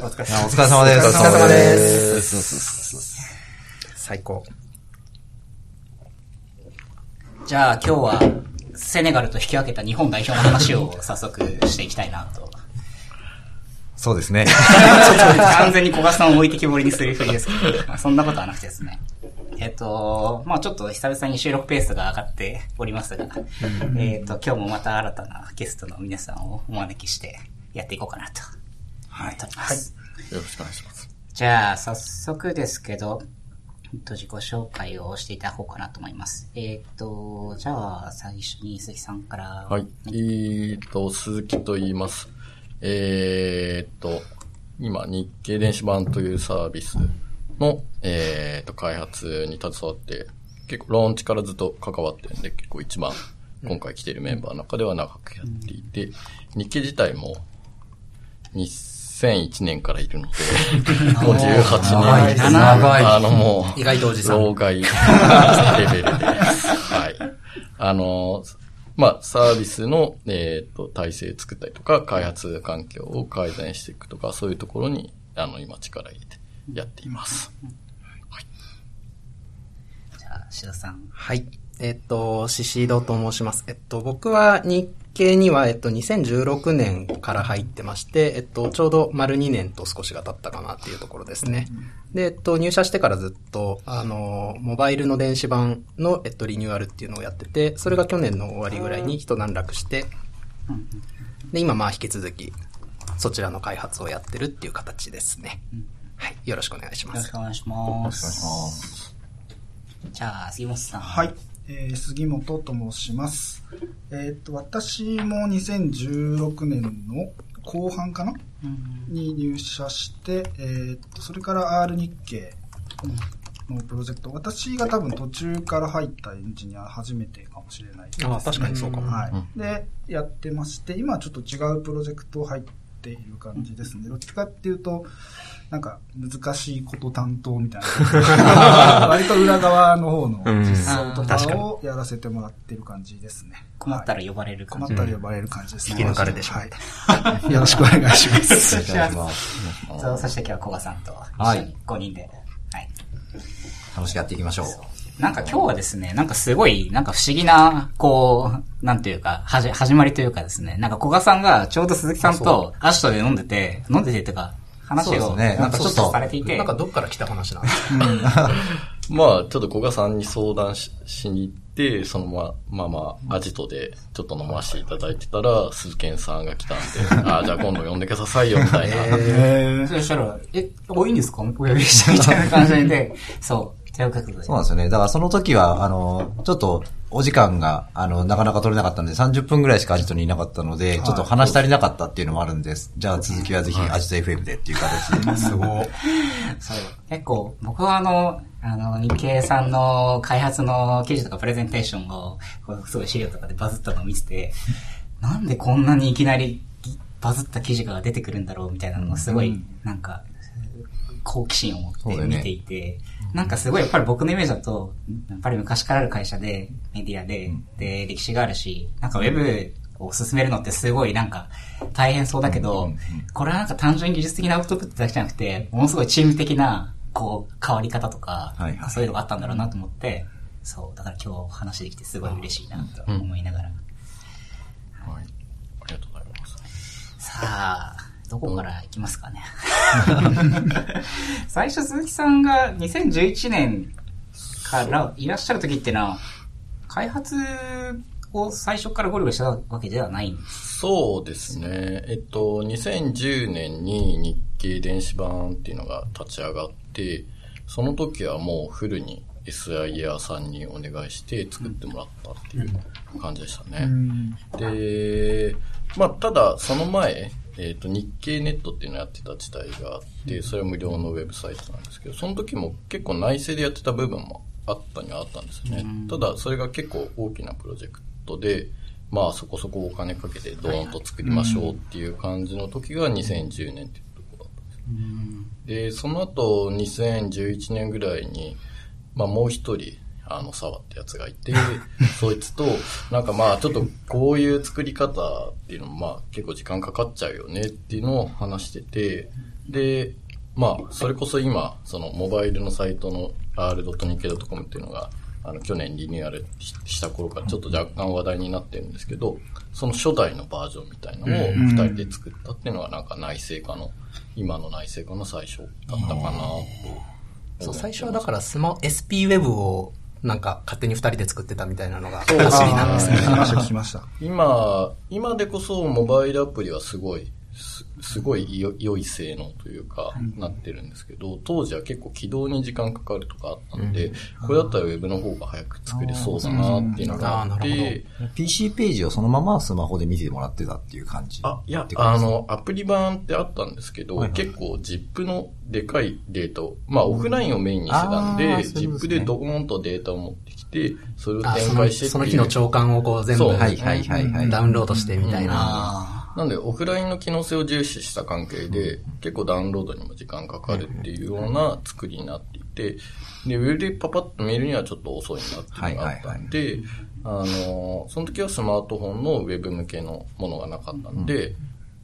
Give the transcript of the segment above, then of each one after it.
お疲れ様です。お疲れ様です。最高。じゃあ今日は、セネガルと引き分けた日本代表の話を早速していきたいなと。そうですね。完全に小賀さんを置いてきぼりにするふりですけど、まあ、そんなことはなくてですね。えっと、まあちょっと久々に収録ペースが上がっておりますが、えっと、今日もまた新たなゲストの皆さんをお招きしてやっていこうかなと思っております。はい、よろしくお願いします。じゃあ、早速ですけど、と自己紹介をしていただこうかなと思います。えっ、と、じゃあ、最初に鈴木さんから。はい。えー、と、鈴木と言います。えー、と、今、日経電子版というサービスの、えー、と、開発に携わって、結構ローンチからずっと関わってるんで、結構一番今回来ているメンバーの中では長くやっていて、日経自体も2001年からいるので、もう18年。長い。あのもう、意外とおじさん。老害 レベルです。はい。あの、まあ、サービスの、えっ、ー、と、体制作ったりとか、開発環境を改善していくとか、そういうところに、あの、今力入れてやっています。はい。じゃあ、志田さん。はい。えっと、シシドと申します。えっと、僕は日系には、えっと、2016年から入ってまして、えっと、ちょうど丸2年と少しが経ったかなっていうところですね。で、えっと、入社してからずっと、あの、モバイルの電子版の、えっと、リニューアルっていうのをやってて、それが去年の終わりぐらいに一段落して、で、今、まあ、引き続き、そちらの開発をやってるっていう形ですね。はい。よろしくお願いします。よろしくお願いします。よろしくお願いします。じゃあ、杉本さん。はい。えー、杉本と申します。えっ、と、私も2016年の後半かな、うん、に入社して、えっ、と、それから R 日経のプロジェクト、私が多分途中から入ったエンジニア初めてかもしれないです、ね、あ確かにそうかも。はい。で、やってまして、今はちょっと違うプロジェクト入っている感じですね。どっちかっていうと、なんか難しいこと担当みたいな。割と裏側の方の実装とかをやらせてもらってる感じですね。困ったら呼ばれる感じ。困ったら呼ばれる感じですね。引き抜かれてしまう。はい。よろしくお願いします。お願いします。そして今日は古賀さんと一緒に5人で、はい。楽しくやっていきましょう。なんか今日はですね、なんかすごい、なんか不思議な、こう、なんていうか、はじ、始まりというかですね、なんか古賀さんがちょうど鈴木さんとアシトで飲んでて、飲んでてっていうか、話を、ね、なんかちょっとされていて。なんかどっから来た話なんですか？まあ、ちょっと古賀さんに相談ししに行って、そのま、まあまあ、アジトでちょっと飲ませていただいてたら、鈴賢さんが来たんで、ああ、じゃあ今度呼んでくださいよ、みたいな。えー、そしたら、え、お、いいんですか？お呼びしてみたいな感じで、そう。そうなんですよね。だからその時は、あの、ちょっと、お時間が、あの、なかなか取れなかったんで、30分ぐらいしかアジトにいなかったので、ちょっと話足りなかったっていうのもあるんです。じゃあ続きはぜひアジト FM でっていう形で。すごい。そう。結構、僕はあの、あの、日経さんの開発の記事とかプレゼンテーションを、すごい資料とかでバズったのを見てて、なんでこんなにいきなりバズった記事が出てくるんだろうみたいなのをすごい、なんか、好奇心を持って見ていて、なんかすごいやっぱり僕のイメージだと、やっぱり昔からある会社で、メディアで、で、歴史があるし、なんかウェブを進めるのってすごいなんか大変そうだけど、これはなんか単純に技術的なアウトプットだけじゃなくて、ものすごいチーム的な、こう、変わり方とか、そういうのがあったんだろうなと思って、そう、だから今日話できてすごい嬉しいなと思いながら。はい。ありがとうございます。さあ、どこから行きますかね。最初鈴木さんが2011年からいらっしゃる時ってのは、開発を最初からゴリゴリしたわけではないんですそうですね。えっと、2010年に日経電子版っていうのが立ち上がって、その時はもうフルに SIR さんにお願いして作ってもらったっていう感じでしたね。うん、で、まあ、ただその前、えっ、ー、と、日経ネットっていうのをやってた時代があって、それは無料のウェブサイトなんですけど、その時も結構内製でやってた部分もあったにはあったんですよね。ただ、それが結構大きなプロジェクトで、まあそこそこお金かけてドーンと作りましょうっていう感じの時が2010年っていうところだったんです。で、その後2011年ぐらいに、まあもう一人、あの、沢ってやつがいて、そいつと、なんかまあ、ちょっとこういう作り方っていうのも、まあ、結構時間かかっちゃうよねっていうのを話してて、で、まあ、それこそ今、その、モバイルのサイトの r.nikkei.com っていうのが、あの、去年リニューアルした頃からちょっと若干話題になってるんですけど、その初代のバージョンみたいなのを二人で作ったっていうのがなんか内製化の、今の内製化の最初だったかなと。そう、最初はだからスマ、SP ウェブをなんか勝手に二人で作ってたみたいなのが走りなんですね。聞きました、聞きました。今、今でこそモバイルアプリはすごい、すすごいよ良い性能というか、なってるんですけど、当時は結構起動に時間かかるとかあったんで、これだったらウェブの方が早く作れそうだなっていうのがあって、PC ページをそのままスマホで見てもらってたっていう感じ。あ、いやって、感じあの、アプリ版ってあったんですけど、結構 ZIP のでかいデータを、まあオフラインをメインにしてたんで、ZIP でドーンとデータを持ってきて、それを展開してその日の長官をこう全部はいはいはい。ダウンロードしてみたいな。あなんで、オフラインの機能性を重視した関係で、結構ダウンロードにも時間かかるっていうような作りになっていて、で、ウェブでパパッと見るにはちょっと遅いなっていうのがあったんで、あの、その時はスマートフォンのウェブ向けのものがなかったんで、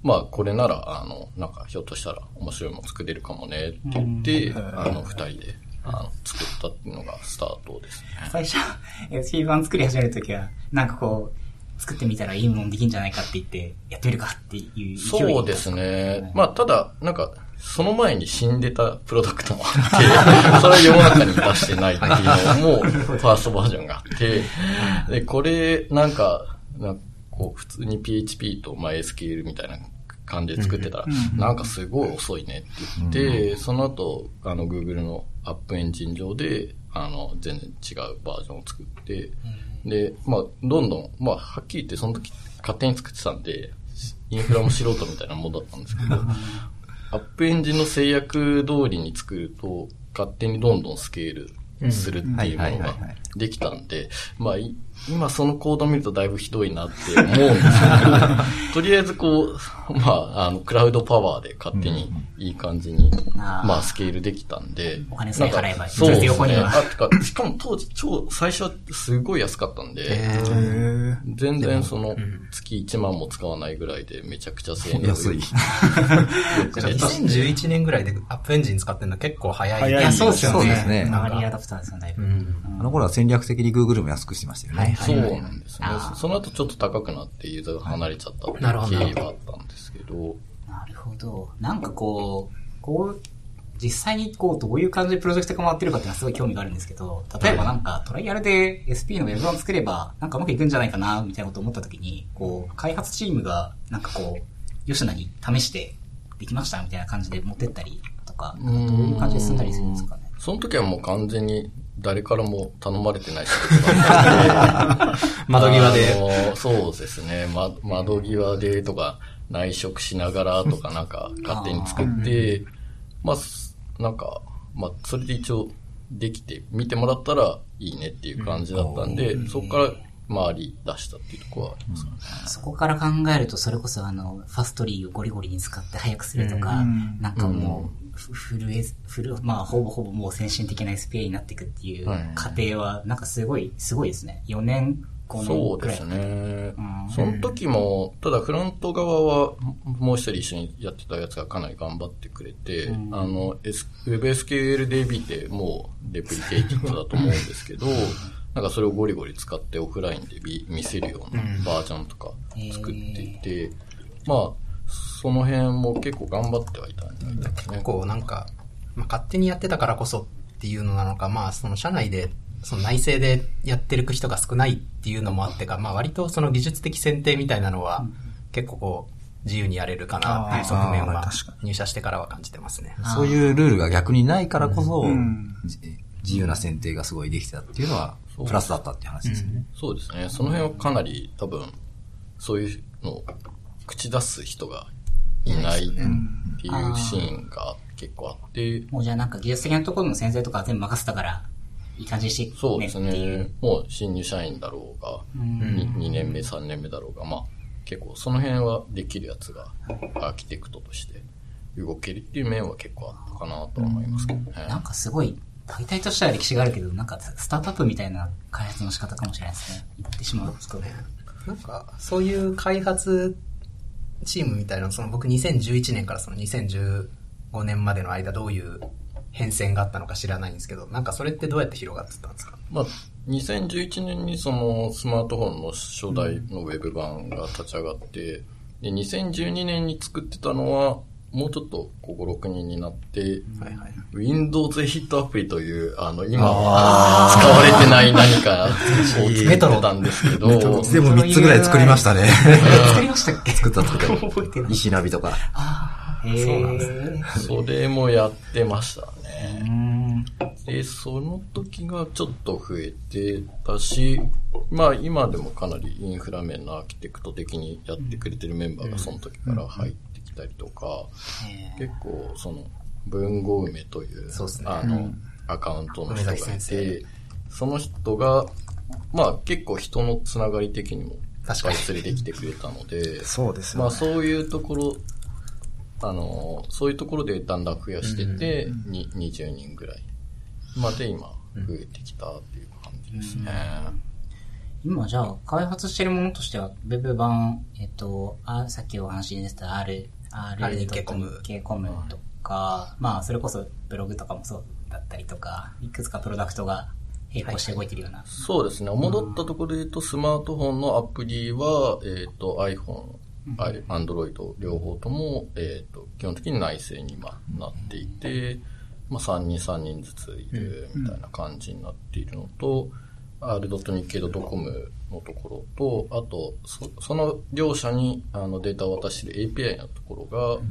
まあ、これなら、あの、なんか、ひょっとしたら面白いもの作れるかもねって言って、あの、二人で、あの、作ったっていうのがスタートですね。ー最初、SP 版作り始めるときは、なんかこう、作ってみたらいいものできんじゃないかって言って、やってみるかっていうそうですね。まあ、ただ、なんか、その前に死んでたプロダクトもあって、それは世の中に出してないっていうのも、ファーストバージョンがあって、で、これ、なんか、なんかこう、普通に PHP と MySQL みたいな感じで作ってたら、なんかすごい遅いねって言って、その後、あの、Google のアップエンジン上で、あの、全然違うバージョンを作って、で、まあ、どんどん、まあ、はっきり言ってその時勝手に作ってたんで、インフラも素人みたいなもんだったんですけど、アップエンジンの制約通りに作ると、勝手にどんどんスケールするっていうものができたんで、まあ、い今そのコード見るとだいぶひどいなって思うんですけど、とりあえずこう、まあ、あの、クラウドパワーで勝手にいい感じに、あーまあ、スケールできたんで、お金さえ払えばそうですね。横にはあ、しかも当時超、最初はすごい安かったんで、えー全然その、月1万も使わないぐらいでめちゃくちゃ性能安い。よく出たんで2011年ぐらいでアップエンジン使ってるの結構早い。早いそうですよね。そうですねアーリーアダプターですよね、だいぶ。うん。あの頃は戦略的に Google も安くしてましたよね。はいそうはい。なんですね。その後ちょっと高くなってユーザーが離れちゃったっていう経緯はあったんですけど、なるほど。なんかこう、こう、実際にこう、どういう感じでプロジェクトが回ってるかっていうのはすごい興味があるんですけど、例えばなんかトライアルで SP のウェブ版作れば、なんかうまくいくんじゃないかな、みたいなことを思った時に、こう、開発チームが、なんかこう、吉野に試して、できましたみたいな感じで持ってったりとか、どういう感じで進んだりするんですかね？その時はもう完全に誰からも頼まれてない 窓際で。そうですね。ま、窓際でとか、内職しながらとかなんか勝手に作って、まあ、すなんか、まあ、それで一応できて見てもらったらいいねっていう感じだったんで、そこから回り出したっていうところはありますかね。そこから考えると、それこそあの、ファストリーをゴリゴリに使って早くするとか、うんなんかもう、フフルエス、フル、まあ、ほぼほぼもう先進的な SPA になっていくっていうはい過程は、なんかすごい、すごいですね。4年、5そう年くらい。ですねうん。その時も、ただフロント側はもう一人一緒にやってたやつがかなり頑張ってくれて、うんあの、S、WebSQLDB ってもうレプリケーティッドだと思うんですけど、なんかそれをゴリゴリ使ってオフラインで見見せるようなバージョンとか作っていて、まあ、その辺も結構頑張ってはいたんですね。結構なんか、まあ、勝手にやってたからこそっていうのなのか、まあその社内で、その内政でやってる人が少ないっていうのもあってか、まあ割とその技術的選定みたいなのは、結構こう、自由にやれるかなっていう側面は入社してからは感じてますね。そういうルールが逆にないからこそ、んじ自由な選定がすごいできてたっていうのは、プラスだったっていう話ですよね。そうですね。その辺はかなり多分、そういうのを口出す人がいないっていうシーンが結構あって、もうじゃあなんか技術的なところの先生とか全部任せたから、いい感じにしていくそうですっていう。ね。もう新入社員だろうが、2, 年目、3年目だろうが、まあ結構その辺はできるやつがアーキテクトとして動けるっていう面は結構あったかなとは思いますけどね。なんかすごい、解体としては歴史があるけど、なんかスタートアップみたいな開発の仕方かもしれないですね。言ってしまうと。なんか、そういう開発チームみたいな、その僕2011年からその2015年までの間どういう変遷があったのか知らないんですけど、なんかそれってどうやって広がってたんですか？まあ、2011年にそのスマートフォンの初代のウェブ版が立ち上がって、で、2012年に作ってたのは、もうちょっとここ6人になって、はいはい。Windows ヒットアプリという、あの、今は使われてない何かを作ってたんですけど、でも3つぐらい作りましたね。作りましたっけ？作った作った。覚えてない。石ナビとか。あ。そうなんですね。それもやってましたうね。ん。で、その時がちょっと増えてたし、まあ今でもかなりインフラ面のアーキテクト的にやってくれてるメンバーがその時から入ってきたりとか、結構その文豪梅という、あの、アカウントの人がいて、その人が、まあ結構人のつながり的にも確かに。連れてきてくれたので、そうです。まあそういうところ、あの、そういうところでだんだん増やしてて、に20人ぐらいまで今増えてきたっていう感じですね。今じゃあ、開発してるものとしては、版、えっと、あさっきお話に出てた R、R、R 日経コム日経コムとか、まあ、それこそブログとかもそうだったりとか、いくつかプロダクトが並行して動いてるような。そうですね。戻ったところで言うと、スマートフォンのアプリは、えっ、と、iPhone、I- Android 両方とも、えっ、と、基本的に内製に今なっていて、まあ、3人3人ずついるみたいな感じになっているのと、r 日経 .com のところと、あと、そその両者にあのデータを渡している API のところが、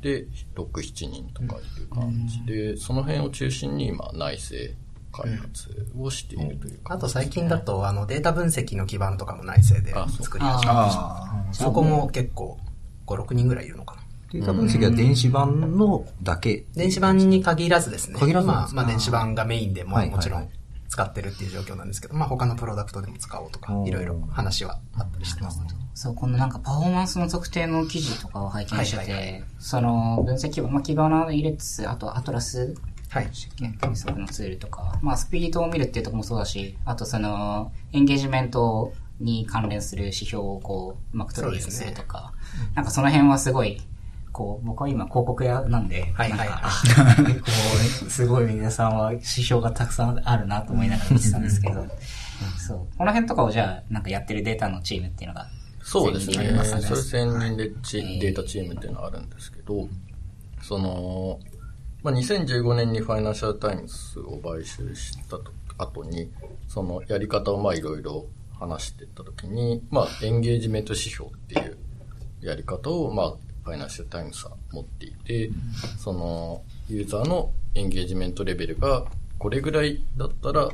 で、6、7人とかいる感じで、その辺を中心に今内製開発をしているというか、あと最近だと、あの、データ分析の基盤とかも内製で作り始めました。あそこも結構、5、6人ぐらいいるのかな。データ分析は電子版のだけ？電子版に限らずですね。限らずなんですか？まあ、まあ電子版がメインでもはい。もちろん使ってるっていう状況なんですけど、まあ他のプロダクトでも使おうとかいろいろ話はあったりしてます。そう、このなんかパフォーマンスの測定の記事とかを拝見してて、はいはいはその分析基盤、まあ、基盤の入れつつ、あとアトラスはい。計測のツールとか、まあ、スピードを見るっていうところもそうだし、あとその、エンゲージメントに関連する指標をこう、うまく取れるようにするとか、なんかその辺はすごい、こう、僕は今広告屋なんで、はいはいはいなんかあ結構、すごい皆さんは指標がたくさんあるなと思いながら見てたんですけど、そう。この辺とかをじゃあ、なんかやってるデータのチームっていうのが、そうですね。それ専任でチえーデータチームっていうのがあるんですけど、その、まあ、2015年にファイナンシャルタイムズを買収したと後に、そのやり方をまあいろいろ話していったときに、まあ、エンゲージメント指標っていうやり方を、まあ、ファイナンシャルタイムズは持っていて、その、ユーザーのエンゲージメントレベルがこれぐらいだったら、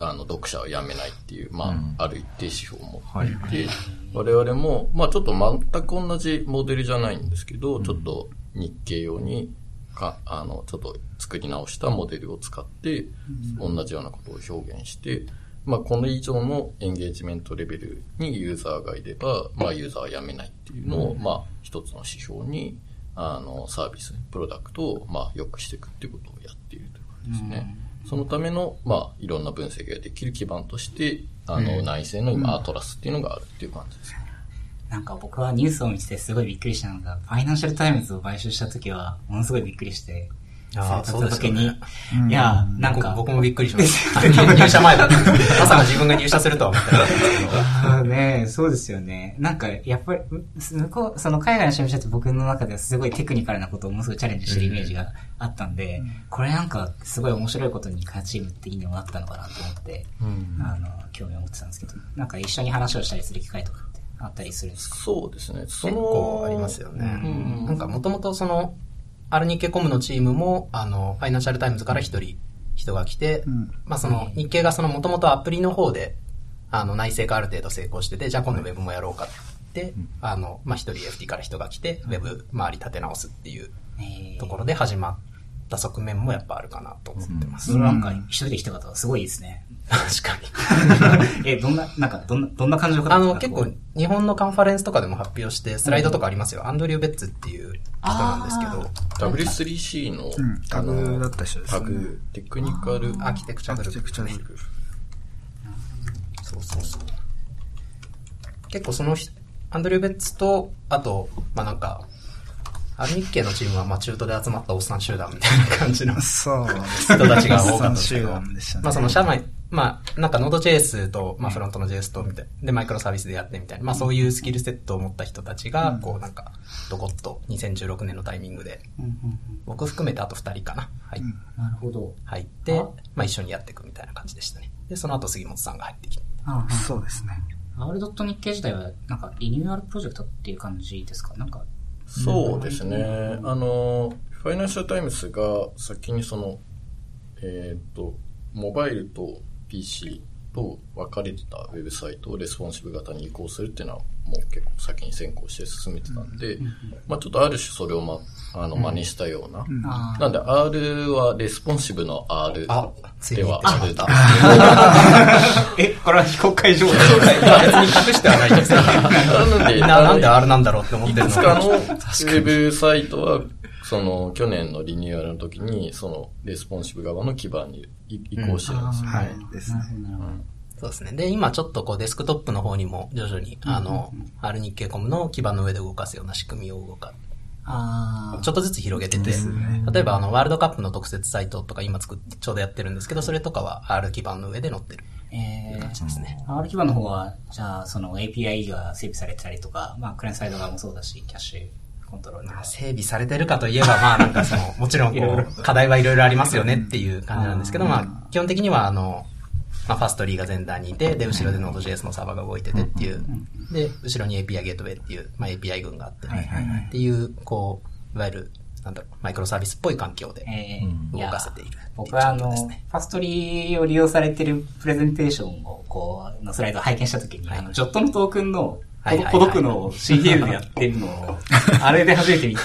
あの、読者はやめないっていう、まあ、ある一定指標を持っていて、我々も、まあちょっと全く同じモデルじゃないんですけど、ちょっと日経用に、か、あの、ちょっと作り直したモデルを使って、同じようなことを表現して、まあこの以上のエンゲージメントレベルにユーザーがいれば、まあユーザーはやめないっていうのを、まあ一つの指標に、あの、サービス、プロダクトを、まあ良くしていくっていうことをやっているという感じですね。そのための、まあ、いろんな分析ができる基盤として、あの、内製の今、アトラスっていうのがあるっていう感じですね。なんか僕はニュースを見ててすごいびっくりしたのが、 Financial Times を買収した時は、ものすごいびっくりして、あーそれ立った時に、そうですよいや、なんか、僕僕もびっくりしました。入社前だった。まさか自分が入社するとは思ってなかったんですけど。ねそうですよね。なんか、やっぱり、向こう、その海外の新聞社って僕の中ではすごいテクニカルなことをものすごいチャレンジしてるイメージがあったんで、これなんか、すごい面白いことに開発チーム的にもなったのかなと思って、あの、興味を持ってたんですけど、なんか一緒に話をしたりする機会とかってあったりするんですか？そうですね。そ結の構ありますよね。うんなんかもともとその、 R 日経コムのチームも、あの、 Financial Times から一人人が来て、んまあその、日経がそのもともとアプリの方で、あの、内製がある程度成功してて、じゃあ今度ウェブもやろうかって、あの、まあ一人 FT から人が来て、ウェブ周り立て直すっていうえーところで始まった側面もやっぱあるかなと思ってます。それなんか、一人で来た方はすごいですね。確かに。え、どんな、なんか、どんな、どんな感じの方あの、結構、日本のカンファレンスとかでも発表して、スライドとかありますよ。アンドリュー・ベッツっていう人なんですけど、W3C の、うんタグだった人ですね。タグ、テクニカル、アーキテクチャグループですねアーキテクチャグルーそうそうそう。結構その人、アンドリュー・ベッツと、あと、まあなんか、アル日系のチームは、まあ中途で集まったおっさん集団みたいな感じのそう。人たちが多かったんですけ集ど。まあその社内、まあなんか Node.js と、まあフロントの JS とみたいで、マイクロサービスでやってみたいな、まあそういうスキルセットを持った人たちが、こうなんか、どこっと2016年のタイミングで、僕含めてあと2人かな、はい、なるほど。入ってあ、まあ一緒にやっていくみたいな感じでしたね。で、その後杉本さんが入ってきて。ああそうですね。R. 日経自体は、なんか、リニューアルプロジェクトっていう感じですか？なんか、そうですね。あの、 Financial Times が先にその、えっ、と、モバイルと PC と分かれてたウェブサイトをレスポンシブ型に移行するっていうのはもう結構先に先行して進めてたんで、まあちょっとある種それをま、あの、真似したような。あなんで R はレスポンシブの R でに。はある。んですえ、これは非公開情報別に隠してはないんです なので、ななんで R なんだろうって思ってるの。いくつかのウェブサイトは、その、去年のリニューアルの時に、その、レスポンシブ側の基盤に移移行してるんですよね。はい。ですね。そうですね。で、今ちょっとこうデスクトップの方にも徐々に、あの、R 日経コムの基盤の上で動かすような仕組みを動か、あちょっとずつ広げてて、例えばあの、ワールドカップの特設サイトとか今作って、ちょうどやってるんですけど、それとかは R 基盤の上で載ってるーえ感じですね。ー、R 基盤の方は、じゃあ、その API が整備されてたりとか、まあ、クライアントサイド側もそうだし、キャッシュコントロール。整備されてるかといえば、まあなんかその、もちろんこう、課題はいろいろありますよねっていう感じなんですけど、まあ基本的にはあの、まあファストリーが前段にいて、で、後ろで Node.js のサーバーが動いててっていう、で、後ろに API ゲートウェイっていう、まあ API 群があって、っていう、こう、いわゆる、なんだろう、マイクロサービスっぽい環境でえー動かせている僕はあの、ファストリーを利用されてるプレゼンテーションを、こう、のスライドを拝見したときに、あの、ジョットのトークンの、はいはいはいほどくのを CDL でやってるのを、あれで初めて見て、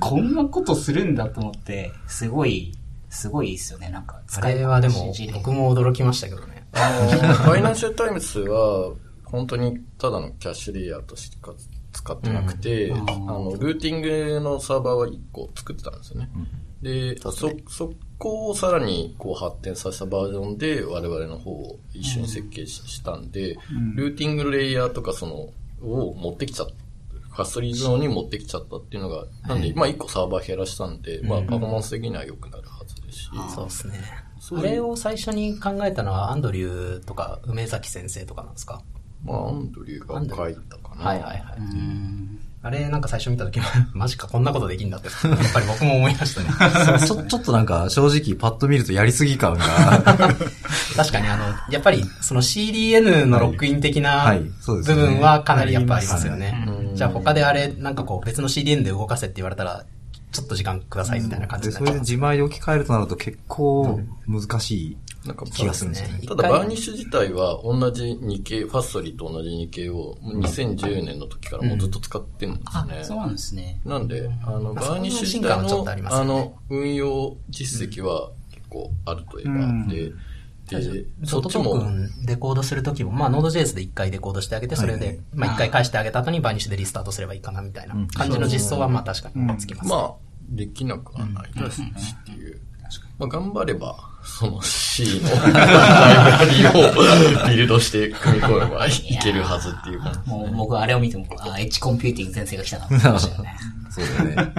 こんなことするんだと思って、すごい、すごいですよね、なんか。あれはでも CG、で僕も驚きましたけどね。あの、フFinancial Times は、本当にただのキャッシュレイヤーとしてか使ってなくて、うんあの、ルーティングのサーバーは1個作ってたんですよね。で、そ、そこをさらにこう発展させたバージョンで我々の方を一緒に設計し,、したんで、ルーティングレイヤーとかその、を持ってきちゃった。 Fastly のに持ってきちゃったっていうのが、なんで、まあ1個サーバー減らしたんで、まあパフォーマンス的には良くなるはずですし、そうですね。あれを最初に考えたのはアンドリューとか梅崎先生とかなんですか？まあアンドリューが書いたかな。はいはいはい。うんあれなんか最初見た時 マジかこんなことできんだって、やっぱり僕も思いましたね。ちょ、ちょっとなんか、正直パッと見るとやりすぎ感が、確かにあの、やっぱりその CDN のロックイン的なはいはいそうですね。部分はかなりやっぱありますよね。う。ん。じゃあ他であれなんかこう別の CDN で動かせって言われたら、ちょっと時間くださいみたいな感じで、になっちゃう。それで自前で置き換えるとなると結構難しいなんか気がするんですよね。ね。ただ、 Varnish 自体は同じ日系、 Fastly と同じ日系をもう2010年の時からもうずっと使ってるんですあ、ね。そうなんですね。なんで、あの、まあ Varnish 自体のありますよね。あの、運用実績は結構あるといえば。あって、で、シそっちも、ンデコードするときも、まあ、Node.js で一回デコードしてあげて、それで、まあ、一回返してあげた後に Varnish でリスタートすればいいかな、みたいな感じの実装は、まあ、確かにつきます。まあ、できなくはないですしっていう。まあ、頑張れば、その C のライブラリーをビルドして組み込めばいけるはずっていう感じ。もう僕あれを見ても、あ、エッジコンピューティング先生が来たなと思いましたよね。そうだよね。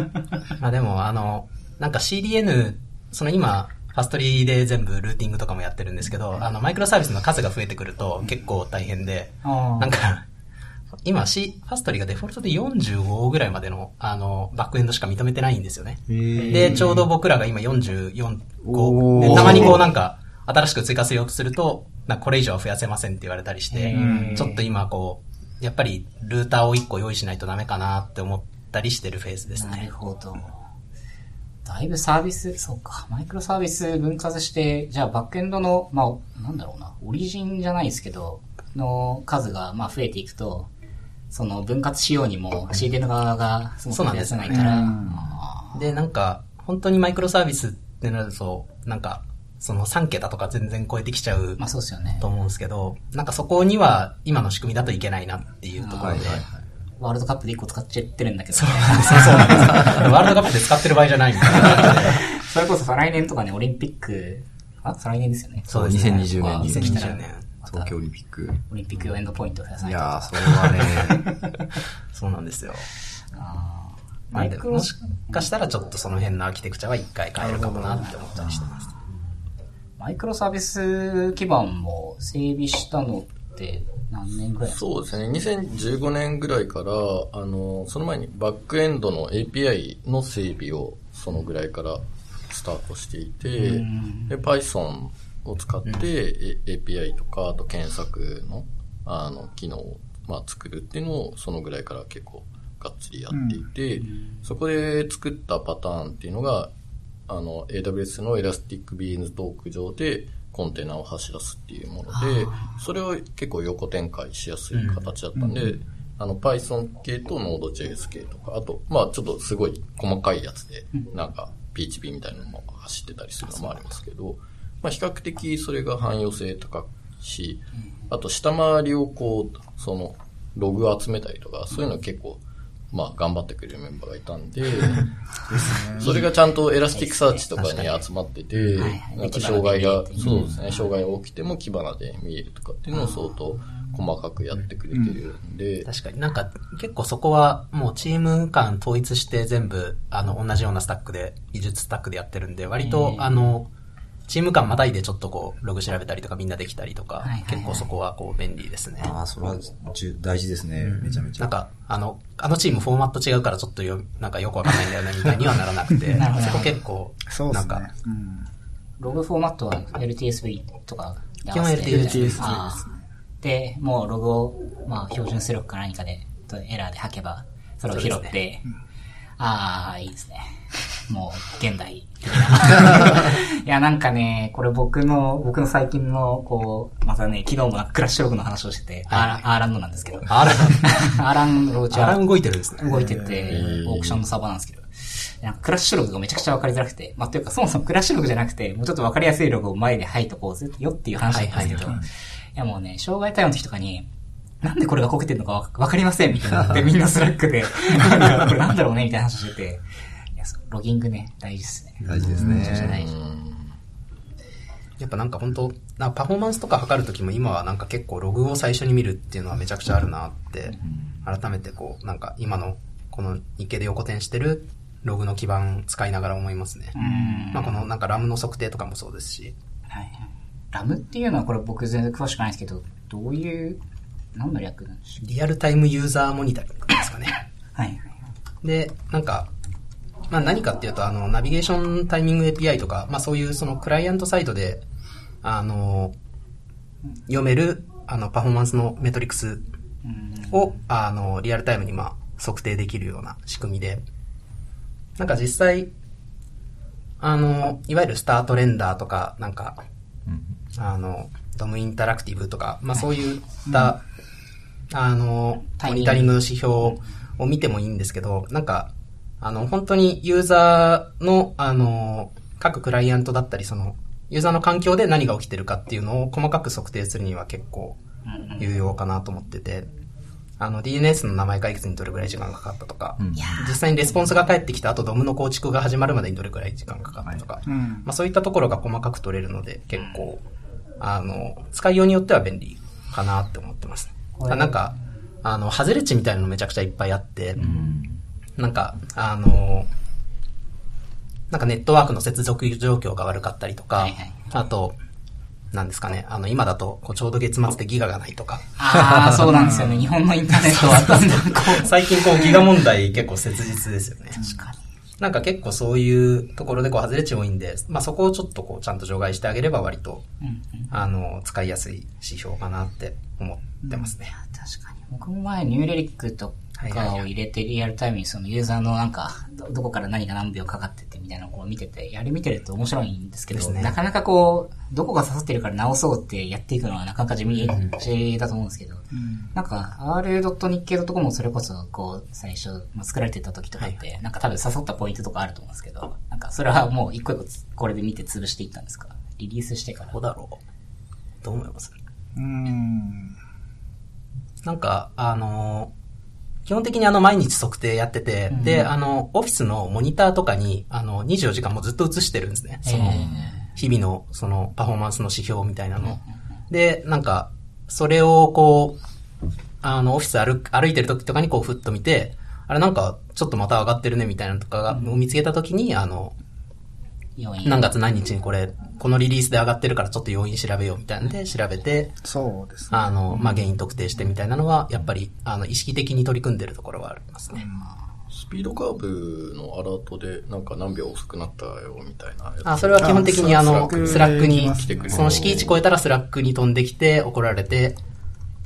まあでも、あの、なんか CDN、その今、 Fastly で全部ルーティングとかもやってるんですけど、あの、マイクロサービスの数が増えてくると結構大変で、なんか、今 C、ファストリーがデフォルトで45ぐらいまでの、あの、バックエンドしか認めてないんですよね。で、ちょうど僕らが今44、5。おーで、たまにこうなんか、新しく追加せようとすると、なこれ以上は増やせませんって言われたりしてうん、ちょっと今こう、やっぱりルーターを1個用意しないとダメかなって思ったりしてるフェーズですなね。るほど。だいぶサービス、そうか、マイクロサービス分割して、じゃあバックエンドの、まあ、なんだろうな、オリジンじゃないですけど、の数が、まあ、増えていくと、その分割しようにも CDN 側がそもそも出せないから、あで、なんか、本当にマイクロサービスってなると、なんか、その3桁とか全然超えてきちゃうまあそうですよね。と。思うんですけど、なんかそこには今の仕組みだといけないなっていうところで、ワールドカップで1個使っちゃってるんだけど、ね、そうそうなんです。ワールドカップで使ってる場合じゃないみたいな感じで。それこそ再来年とかね、オリンピック、あ再来年ですよね。そうですね。2020年に。2020年。東京オリンピック。オリンピック用エンドポイントを増やさないいと。やー、それはね、そうなんですよ。あーなんで、もしかしたらちょっとその辺のアーキテクチャは一回変えるかもなって思ったりしてます。マイクロサービス基盤も整備したのって何年ぐらいそうですね。2015年ぐらいから、あの、その前にバックエンドの API の整備をそのぐらいからスタートしていて、で、Python を使って、え API とか、あと検索の、あの、機能を、まあ、作るっていうのをそのぐらいから結構がっつりやっていて、そこで作ったパターンっていうのが、あの、AWS の Elastic Beans トーク上でコンテナを走らすっていうもので、それを結構横展開しやすい形だったんで、あの、Python 系と Node.js 系とか、あと、まあちょっとすごい細かいやつで、なんか PHP みたいなのも走ってたりするのもありますけど、まあ比較的それが汎用性高いし、あと下回りをこう、その、ログを集めたりとか、そういうの結構、まあ頑張ってくれるメンバーがいたんで、それがちゃんと Elasticsearch とかに集まってて、なんか障害が、そうですね、障害が起きても火花で見えるとかっていうのを相当細かくやってくれてるんで、確かになんか結構そこはもうチーム間統一して全部あの同じようなスタックで、技術スタックでやってるんで、割とあの、チーム間またいでちょっとこうログ調べたりとかみんなできたりとか、はいはいはい。結構そこはこう便利ですね。ああ、それは重大事ですね。めちゃめちゃ。なんか、あの、あのチームフォーマット違うからちょっとよ、なんかよくわかんないんだよね、みたいにはならなくて、なるほど。そこ結構、そうですね。なんか、。うんログフォーマットは LTSV とかで基本合わせて LTSV あー。で、もうログを、まあ、標準出力か何かで、とエラーで吐けば、それを拾って、ああ、いいですね。もう、現代。いや、なんかね、これ僕の、僕の最近の、こう、またね、昨日もクラッシュログの話をしてて、アーランアーランドなんですけど、あら、アーランのローチはあら動いてるんですね。動いてて、オークションのサーバーなんですけど、なんかクラッシュログがめちゃくちゃわかりづらくて、まあ、というかそもそもクラッシュログじゃなくて、もうちょっとわかりやすいログを前で吐いとこうよっていう話だったんですけど、いやもうね、障害対応の時とかに、なんでこれがこけてるのかわわかりませんみたいにな って、みんな Slack で、なんかこれなんだろうねみたいな話してて、いや、ロギングね、大事ですね。大事ですね。めちゃくちゃ大事。やっぱなんか本当なパフォーマンスとか測るときも今はなんか結構ログを最初に見るっていうのはめちゃくちゃあるなって、改めてこう、なんか今のこの日経で横展してるログの基盤使いながら思いますね。うんまあこのなんか RUM の測定とかもそうですし、はいはい。ラムっていうのはこれ僕全然詳しくないですけど、どういう、何の略なんでしょリアルタイムユーザーモニタリングですかね。う はいはい。で、なんか、まあ何かっていうと、あの、ナビゲーションタイミング API とか、まあそういうそのクライアントサイドで、あの、読める、あの、パフォーマンスのメトリクスを、あの、リアルタイムにまあ測定できるような仕組みで、なんか実際、あの、いわゆるスタートレンダーとか、なんか、あの、ドムインタラクティブとか、まあそういった、あの、モニタリングの指標を見てもいいんですけど、なんか、あの、本当にユーザーの、あの、各クライアントだったり、その、ユーザーの環境で何が起きてるかっていうのを細かく測定するには結構有用かなと思ってて、あの、DNS の名前解決にどれぐらい時間がかかったとか、実際にレスポンスが返ってきた後、ドムの構築が始まるまでにどれぐらい時間がかかったとか、うん。まあそういったところが細かく取れるので、結構、あの、使いようによっては便利かなって思ってます。なんか、あの、ハズレ値みたいなのめちゃくちゃいっぱいあって、なんか、あの、なんかネットワークの接続状況が悪かったりとか、はいはいあと、なんですかね、あの、今だと、こうちょうど月末でギガがないとか、ああ、そうなんですよね。日本のインターネットはだんだんこう、最近こうギガ問題結構切実ですよね。確かに。なんか結構そういうところでこう外れ値多いんで、まあそこをちょっとこうちゃんと除外してあげれば割と、うんうん。あの、使いやすい指標かなって思ってますね。確かに。僕も前、ニューレリックとかを入れてリアルタイムにそのユーザーのなんか、どどこから何が何秒かかっててみたいなのをこう見てて、あれ見てると面白いんですけど、ね。なかなかこう、どこが刺さってるから直そうってやっていくのはなかなか地味だと思うんですけど、なんか r. 日経 .com もそれこそこう最初、まあ、作られてた時とかって、なんか多分刺さったポイントとかあると思うんですけど、なんかそれはもう一個一個つこれで見て潰していったんですか？リリースしてから。どう。だろう？どう思います？うーん。なんか、あの、基本的にあの毎日測定やってて、で、あの、オフィスのモニターとかに、あの、24時間もずっと映してるんですね。その、日々の、その、パフォーマンスの指標みたいなの。で、なんか、それをこう、あの、オフィス歩歩いてる時とかにこう、ふっと見て、あれなんか、ちょっとまた上がってるねみたいなのとかが、を見つけた時に、あの、何月何日にこれ、このリリースで上がってるからちょっと要因調べようみたいなんで調べて、そうですね。あの、まあ、原因特定してみたいなのは、やっぱり、あの、意識的に取り組んでるところはありますね。 SpeedCurve のアラートでなんか何秒遅くなったよみたいなやつ。あ、それは基本的にあの、あ Slack にその敷地超えたら Slack に飛んできて怒られて、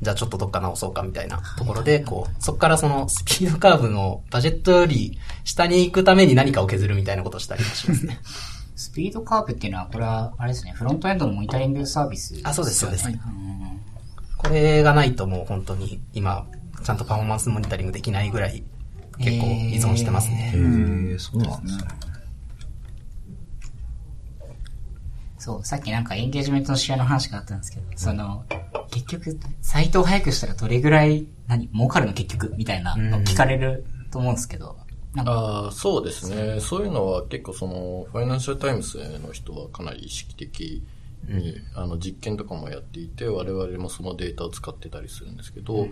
じゃあちょっとどっか直そうかみたいなところで、こう、そこからその SpeedCurve のバジェットより下に行くために何かを削るみたいなことをしたりもしますね。SpeedCurve っていうのは、これは、あれですね、フロントエンドのモニタリングサービス、あ、そうです、そうです。うんこれがないともう本当に今、ちゃんとパフォーマンスモニタリングできないぐらい結構依存してますね。へえ、そうなんですね。そう、さっきなんかエンゲージメントの指標の話があったんですけど、その、結局、サイトを早くしたらどれぐらい、何、儲かるの結局みたいなの聞かれると思うんですけど、ああ、そうですね。そういうのは結構その、 Financial Times の人はかなり意識的に、あの、実験とかもやっていて、我々もそのデータを使ってたりするんですけど、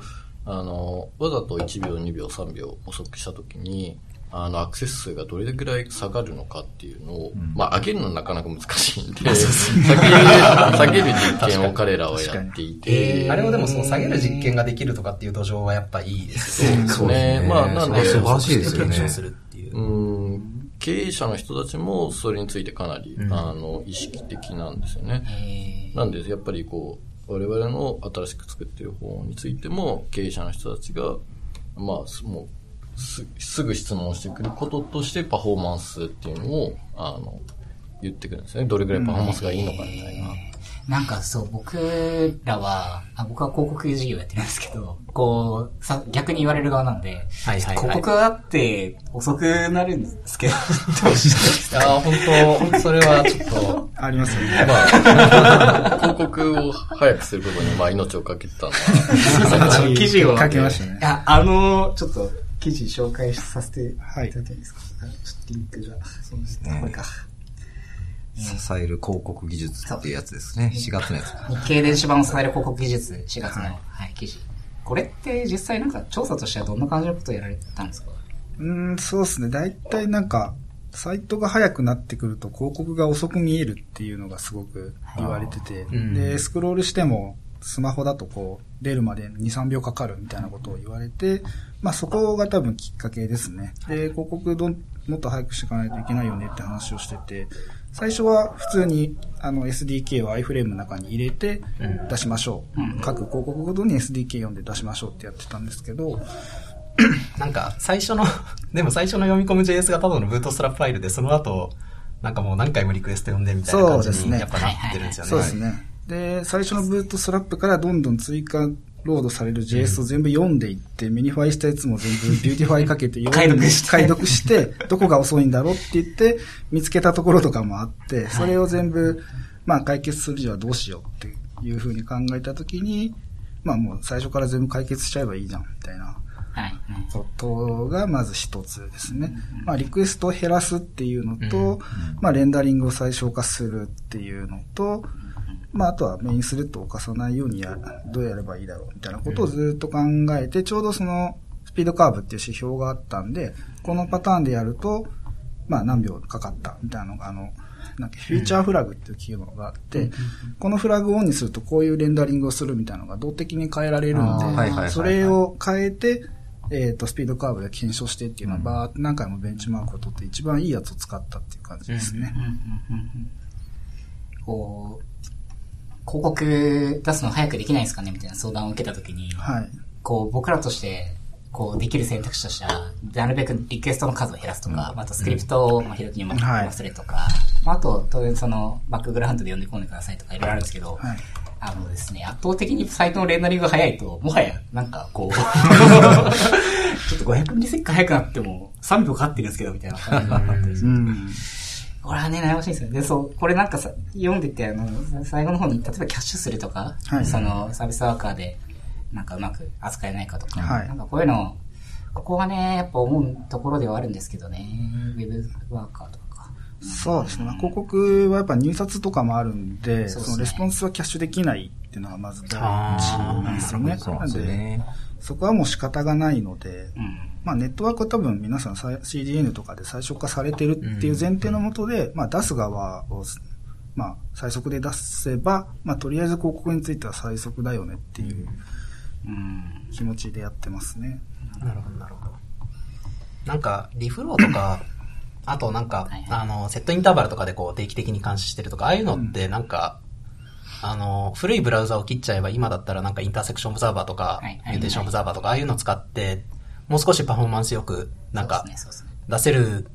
あの、わざと1秒、2秒、3秒遅くしたときに、あの、アクセス数がどれぐらい下がるのかっていうのを、まあ、上げるのはなかなか難しいんで、下げる、下げる実験を彼らはやっていて、あれをでもその下げる実験ができるとかっていう土壌はやっぱいいですよね。そうですね。まあ、なんで、素晴らしいですよね。検証するっていう。うん。経営者の人たちもそれについてかなり、あの意識的なんですよね。えなんでやっぱりこう我々の新しく作ってる方についても経営者の人たちがまあすもうすすぐ質問してくることとしてパフォーマンスっていうのをあの言ってくるんですね。どれぐらいパフォーマンスがいいのかみたいな。なんかそう、僕らは、あ僕は広告事業やってるんですけど、こう、さ逆に言われる側なんで、はいはいはい広告があって遅くなるんですけど、どうしたいやー本当それはちょっと、ありますよね。まあ、広告を早くすることにまあ命をかけてたのは、記事を。書きましたねい。や、あの、ちょっと、記事紹介させていはいただいていいですか、あちょっとリンクじゃ、そうですね。ねこれか。支える広告技術っていうやつですね。4月のやつ。日経電子版を支える広告技術、4月の、はい、記事。これって実際なんか調査としてはどんな感じのことをやられてたんですか？うーん、そうですね。大体なんか、サイトが早くなってくると広告が遅く見えるっていうのがすごく言われてて、うんで、スクロールしてもスマホだとこう、出るまで2、3秒かかるみたいなことを言われて、まあそこが多分きっかけですね。で、広告どんもっと早くしていかないといけないよねって話をしてて、最初は普通にあの SDK を iFrame の中に入れて出しましょう。各広告ごとに SDK 読んで出しましょうってやってたんですけど、なんか最初の、でも最初の読み込む JS がただのブートストラップファイルで、その後、なんかもう何回もリクエスト読んでみたいな感じそうですねにやっぱなってるんですよね。そうですね。で、最初のブートストラップからどんどん追加ロードされる JS を全部読んでいって、 minify したやつも全部 beautify かけて読んで解読して。解読して、どこが遅いんだろうって言って、見つけたところとかもあって、それを全部、まあ解決するにはどうしようっていうふうに考えたときに、まあもう最初から全部解決しちゃえばいいじゃん、みたいなはい。ことがまず一つですね。まあ、リクエストを減らすっていうのと、まあ、レンダリングを最小化するっていうのと、まあ、あとはメインスレッドを犯さないようにや、どうやればいいだろうみたいなことをずっと考えて、ちょうどその、スピードカーブっていう指標があったんで、このパターンでやると、まあ、何秒かかったみたいなのが、あの、なんかフューチャーフラグっていう機能があって、このフラグをオンにするとこういうレンダリングをするみたいなのが動的に変えられるんで、いそれを変えて、えっ、と、スピードカーブで検証してっていうのは、バーって何回もベンチマークを取って一番いいやつを使ったっていう感じですね。こう、広告出すの早くできないですかねみたいな相談を受けたときに、はい。こう、僕らとして、こう、できる選択肢としては、なるべくリクエストの数を減らすとか、あとスクリプトをまあひどくにもはい忘れとか、まああと、当然その、バックグラウンドで読んで込んでくださいとかいろいろあるんですけど、はいあのですね、圧倒的にサイトのレンダリングが早いと、もはや、なんかこう、ちょっと500ミリセック早くなっても、3秒かかってるんですけど、みたいな感じがあったりする。うん。これはね、悩ましいんですよ。で、そう、これなんかさ、読んでて、あの、最後の方に、例えばキャッシュするとか、はいその、サービスワーカーで、なんかうまく扱えないかとか、はいなんかこういうの、ここはね、やっぱ思うところではあるんですけどね、ウェブワーカーとか。そうですね。まあ広告はやっぱ入札とかもあるんで、ねそのレスポンスはキャッシュできないっていうのがまず第一なんですよね。そうなんでね。そこはもう仕方がないので、うん。まあネットワークは多分皆さんさ CDN とかで最初化されてるっていう前提のもとで、まあ出す側を、まあ最速で出せば、まあとりあえず広告については最速だよねっていううん。気持ちでやってますね。なるほど、なるほど。なんか、リフローとか、あとなんかはいはい、あの、 setInterval とかでこう定期的に監視してるとか、ああいうのってなんか、あの、古いブラウザを切っちゃえば今だったらなんか Intersection Observer とかはいはい、 Mutation Observer とか、ああいうのを使って、もう少しパフォーマンスよく、なんか。出せる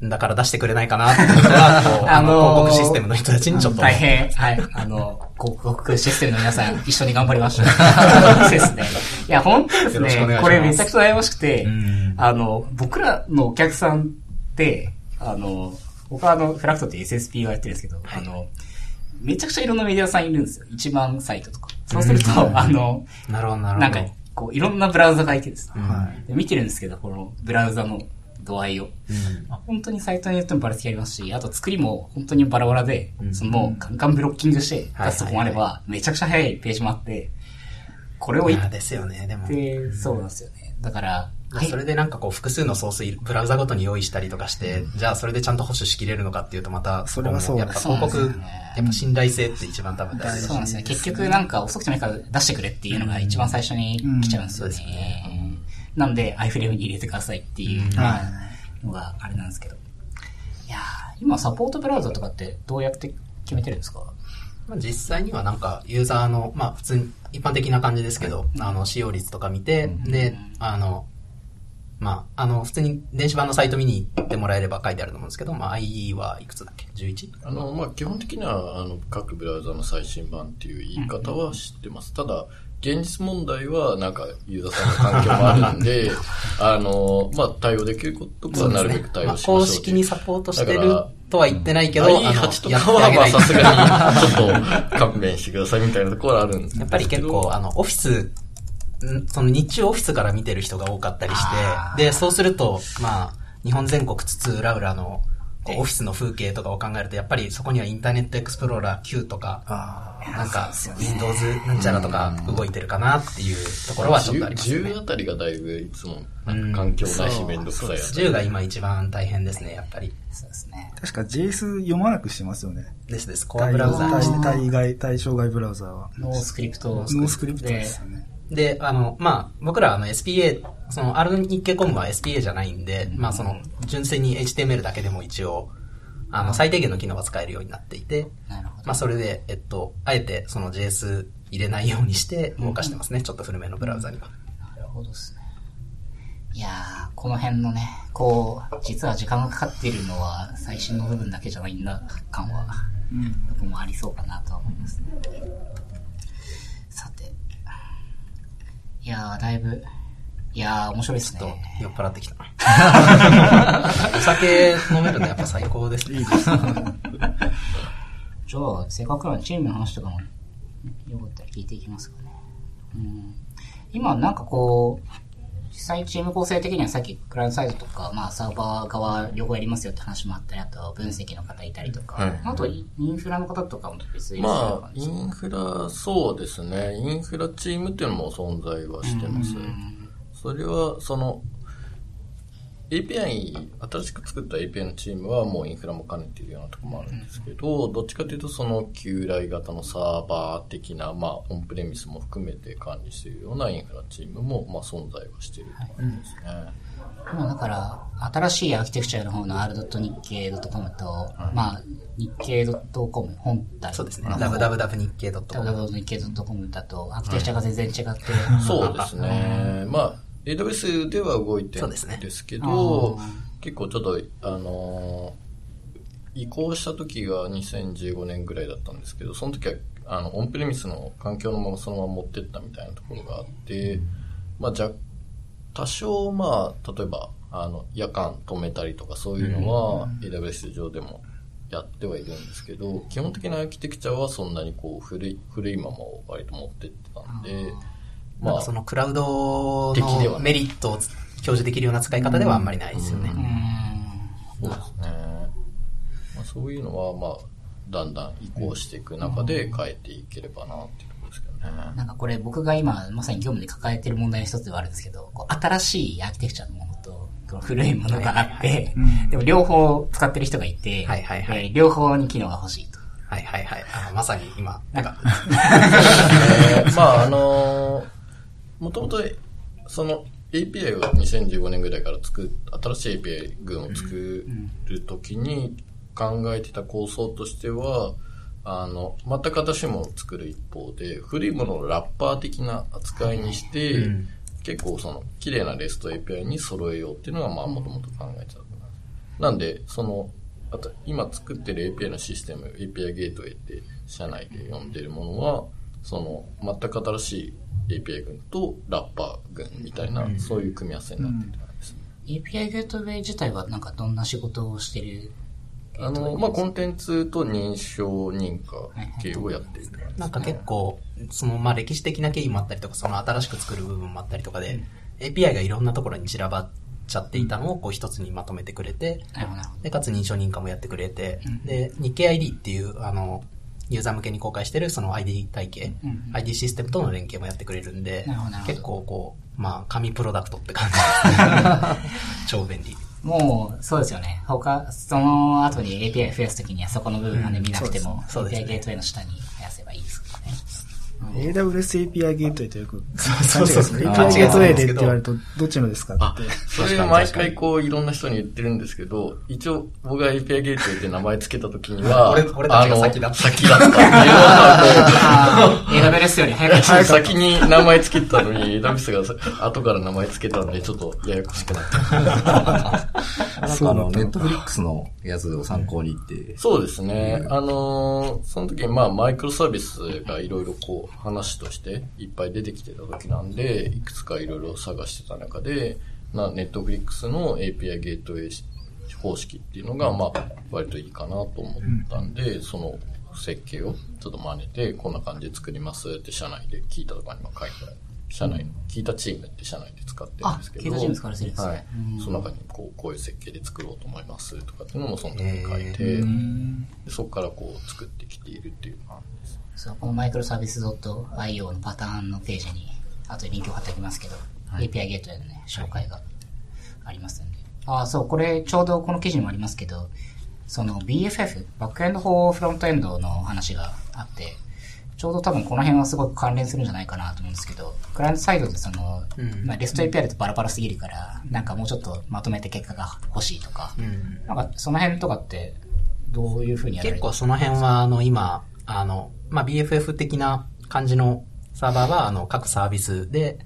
んだから出してくれないかなっていうの あの、広告システムの人たちにちょっと。大変、はい。あの、広告システムの皆さん、一緒に頑張りましょう。ですね。いや、本当ですね。これめちゃくちゃ悩ましくてうん、あの、僕らのお客さんあの、僕はあの、フラクトって SSP をやってるんですけど、あの、めちゃくちゃいろんなメディアさんいるんですよ。一番サイトとか。そうすると、あの、なるほど、なるほど。なんか、こう、いろんなブラウザがいてですね。はい。で見てるんですけど、このブラウザの度合いを。うんまあ本当にサイトによってもばらつきありますし、あと作りも本当にバラバラで、そのもうガンガンブロッキングして出すとこもあれば、めちゃくちゃ早いページもあって、これを言っいやですよね、でも。て、そうなんですよね。だから、はいそれでなんかこう複数のソースいブラウザごとに用意したりとかして、じゃあそれでちゃんと保守しきれるのかっていうとまた、それはそうですやっぱ広告ね、やっぱ信頼性って一番多分大事そうなんですよ。結局なんか遅くてもいいから出してくれっていうのが一番最初に来ちゃうんですようんそうですね。なんで、iFrame に入れてくださいっていうはい。のがあれなんですけど。いやー今サポートブラウザとかってどうやって決めてるんですか？まあ、実際にはなんかユーザーの、まあ普通に一般的な感じですけど、あの使用率とか見て、で、あの、まあ、あの、普通に電子版のサイト見に行ってもらえれば書いてあると思うんですけど、まあ IE はいくつだっけ ?11? あの、まあ、基本的には、あの、各ブラウザの最新版っていう言い方は知ってます。ただ、現実問題は、なんか、ユーザーさんの環境もあるんで、あの、まあ、対応できることはなるべく対まあ、応しましょう公式にサポートしてるとは言ってないけど、あの IE8 とやかは、まあ、さすがに、ちょっと、勘弁してくださいみたいなところはあるんですけどやっぱり結構、あの、オフィス、んその日中オフィスから見てる人が多かったりして、で、そうすると、まあ、日本全国津々浦々の、オフィスの風景とかを考えると、やっぱりそこにはインターネットエクスプローラー9とか、なんか、Windows なんちゃらとか動いてるかなっていうところはちょっとありますよね。10あたりがだいぶいつも、環境ないしめんどくさいやつ。10が今一番大変ですね、やっぱり。そうですね。確か JS 読まなくしてますよね。ですです、コアブラウザー対外、対象外ブラウザーは。 noscript。noscript ですよね。で、あの、まあ、僕らあの SPA、その R 日経コムは SPA じゃないんで、まあその、純粋に HTML だけでも一応、あの、最低限の機能は使えるようになっていて、なるほど。まあそれで、えっと、あえてその JS 入れないようにして動かしてますね。ちょっと古めのブラウザには。なるほどですね。いやー、この辺のね、こう、実は時間がかかっているのは最新の部分だけじゃないんだ感は、僕もありそうかなとは思いますね。さて。いやー、だいぶ、いやー、面白いですちょっとね。酔っ払ってきた。お酒飲めるのやっぱ最高ですね。じゃあ、せっかくなのでチームの話とかも、よかったら聞いていきますかね。うん、今、なんかこう、実際チーム構成的にはさっきクライアントサイドとか、まあサーバー側両方やりますよって話もあったり、あと分析の方いたりとか、はいあとインフラの方とかも別にまあ、インフラ、そうですね。インフラチームっていうのも存在はしてます。それは、その、API、新しく作った API のチームはもうインフラも兼ねているようなところもあるんですけど、どっちかというとその旧来型のサーバー的な、まあ、オンプレミスも含めて管理しているようなインフラチームも、まあ、存在はしていると思いますね。今だから、新しいアーキテクチャの方の r. 日経 .com と、まあ、日経 .com 本体。そうですね。まあ www 日経 .com。www 日経 .com だと、アーキテクチャが全然違って、そうですね。まあ、AWS では動いてるんですけど、結構ちょっと、あのー移行した時が2015年ぐらいだったんですけど、その時は、あの、オンプレミスの環境のままそのまま持ってったみたいなところがあって、まあ、じゃ、多少、まあ、例えば、あの、夜間止めたりとかそういうのは、AWS 上でもやってはいるんですけど、基本的なアーキテクチャはそんなにこう、古い、古いままを割と持ってってたんで、なんかそのクラウドのメリットを表示できるような使い方ではあんまりないですよね。そうですね。まあ、そういうのは、まあ、だんだん移行していく中で変えていければなっていうところですけどね。なんかこれ僕が今まさに業務で抱えてる問題の一つではあるんですけど、こう新しいアーキテクチャのものと、古いものがあって、でも両方使ってる人がいて、はいはいはいえー両方に機能が欲しいと。はいはいはい。あのまさに今、なんか、えーまあ、あのもともと、その API を2015年ぐらいから作っ、新しい API 群を作るときに考えてた構想としては、あの、全く新しいも作る一方で、古いものをラッパー的な扱いにして、結構その、綺麗な REST API に揃えようっていうのが、まあ、もともと考えてたなんで、その、あと今作ってる API のシステム、API ゲートウェイって社内で呼んでるものは、その全く新しい API 群とラッパー群みたいな、そういう組み合わせになってる感じですね。API ゲートウェイ自体はなんかどんな仕事をしてる？あの、まあ、コンテンツと認証認可系をやってるって感じですなんか結構、その、まあ、歴史的な経緯もあったりとか、その新しく作る部分もあったりとかで、API がいろんなところに散らばっちゃっていたのを、こう一つにまとめてくれて、で、かつ認証認可もやってくれて、で、日経 ID っていう、あの、ユーザー向けに公開してるその ID 体系、ID システムとの連携もやってくれるんで結構こう、まあ、紙プロダクトって感じです。超便利。もう、そうですよね。他、その後に API 増やすときにはそこの部分まで見なくても、そうです API ゲートウェイの下に増やせばいいですからね。AWS API ゲートウェイとよく、そうそうそう API ゲートウェイでって言われると、どっちのですかあって。、それ毎回こういろんな人に言ってるんですけど、一応僕が API ゲートウェイって名前つけた時には、俺俺たちが先だったあの先だったっていうのは AWS より早かった。もう先に名前つけたのに、AWS が後から名前つけたんで、ちょっとややこしくなって。なんかあの、ネットフリックスのやつを参考にって、そうですね。あのーその時にまあマイクロサービスがいろいろこう話としていっぱい出てきてた時なんで、いくつかいろいろ探してた中で、なネットフリックスの API ゲートウェイ方式っていうのがまあ割といいかなと思ったんで、その設計をちょっと真似て、こんな感じで作りますって社内で聞いたとかにも書いてある。社内の、聞いたチームって社内で使ってるんですけど。あ聞いたチーム使われてるんですねはい。その中にこう、こういう設計で作ろうと思いますとかっていうのもその時に書いて、でそこからこう作ってきているっていう感じです。そう、このマイクロサービス .io のパターンのページに、後でリンクを貼っておきますけど、API ゲートウェイのね、紹介がありますんで。あ、そう、これちょうどこの記事にもありますけど、その BFF、バックエンド法フロントエンドの話があって、ちょうど多分この辺はすごく関連するんじゃないかなと思うんですけど、クライアントサイドでその、まあ、REST API だとバラバラすぎるから、なんかもうちょっとまとめて結果が欲しいとか、なんかその辺とかって、どういうふうにやられて結構その辺は、あの、今、あの、まあ、BFF 的な感じのサーバーは、あの、各サービスで、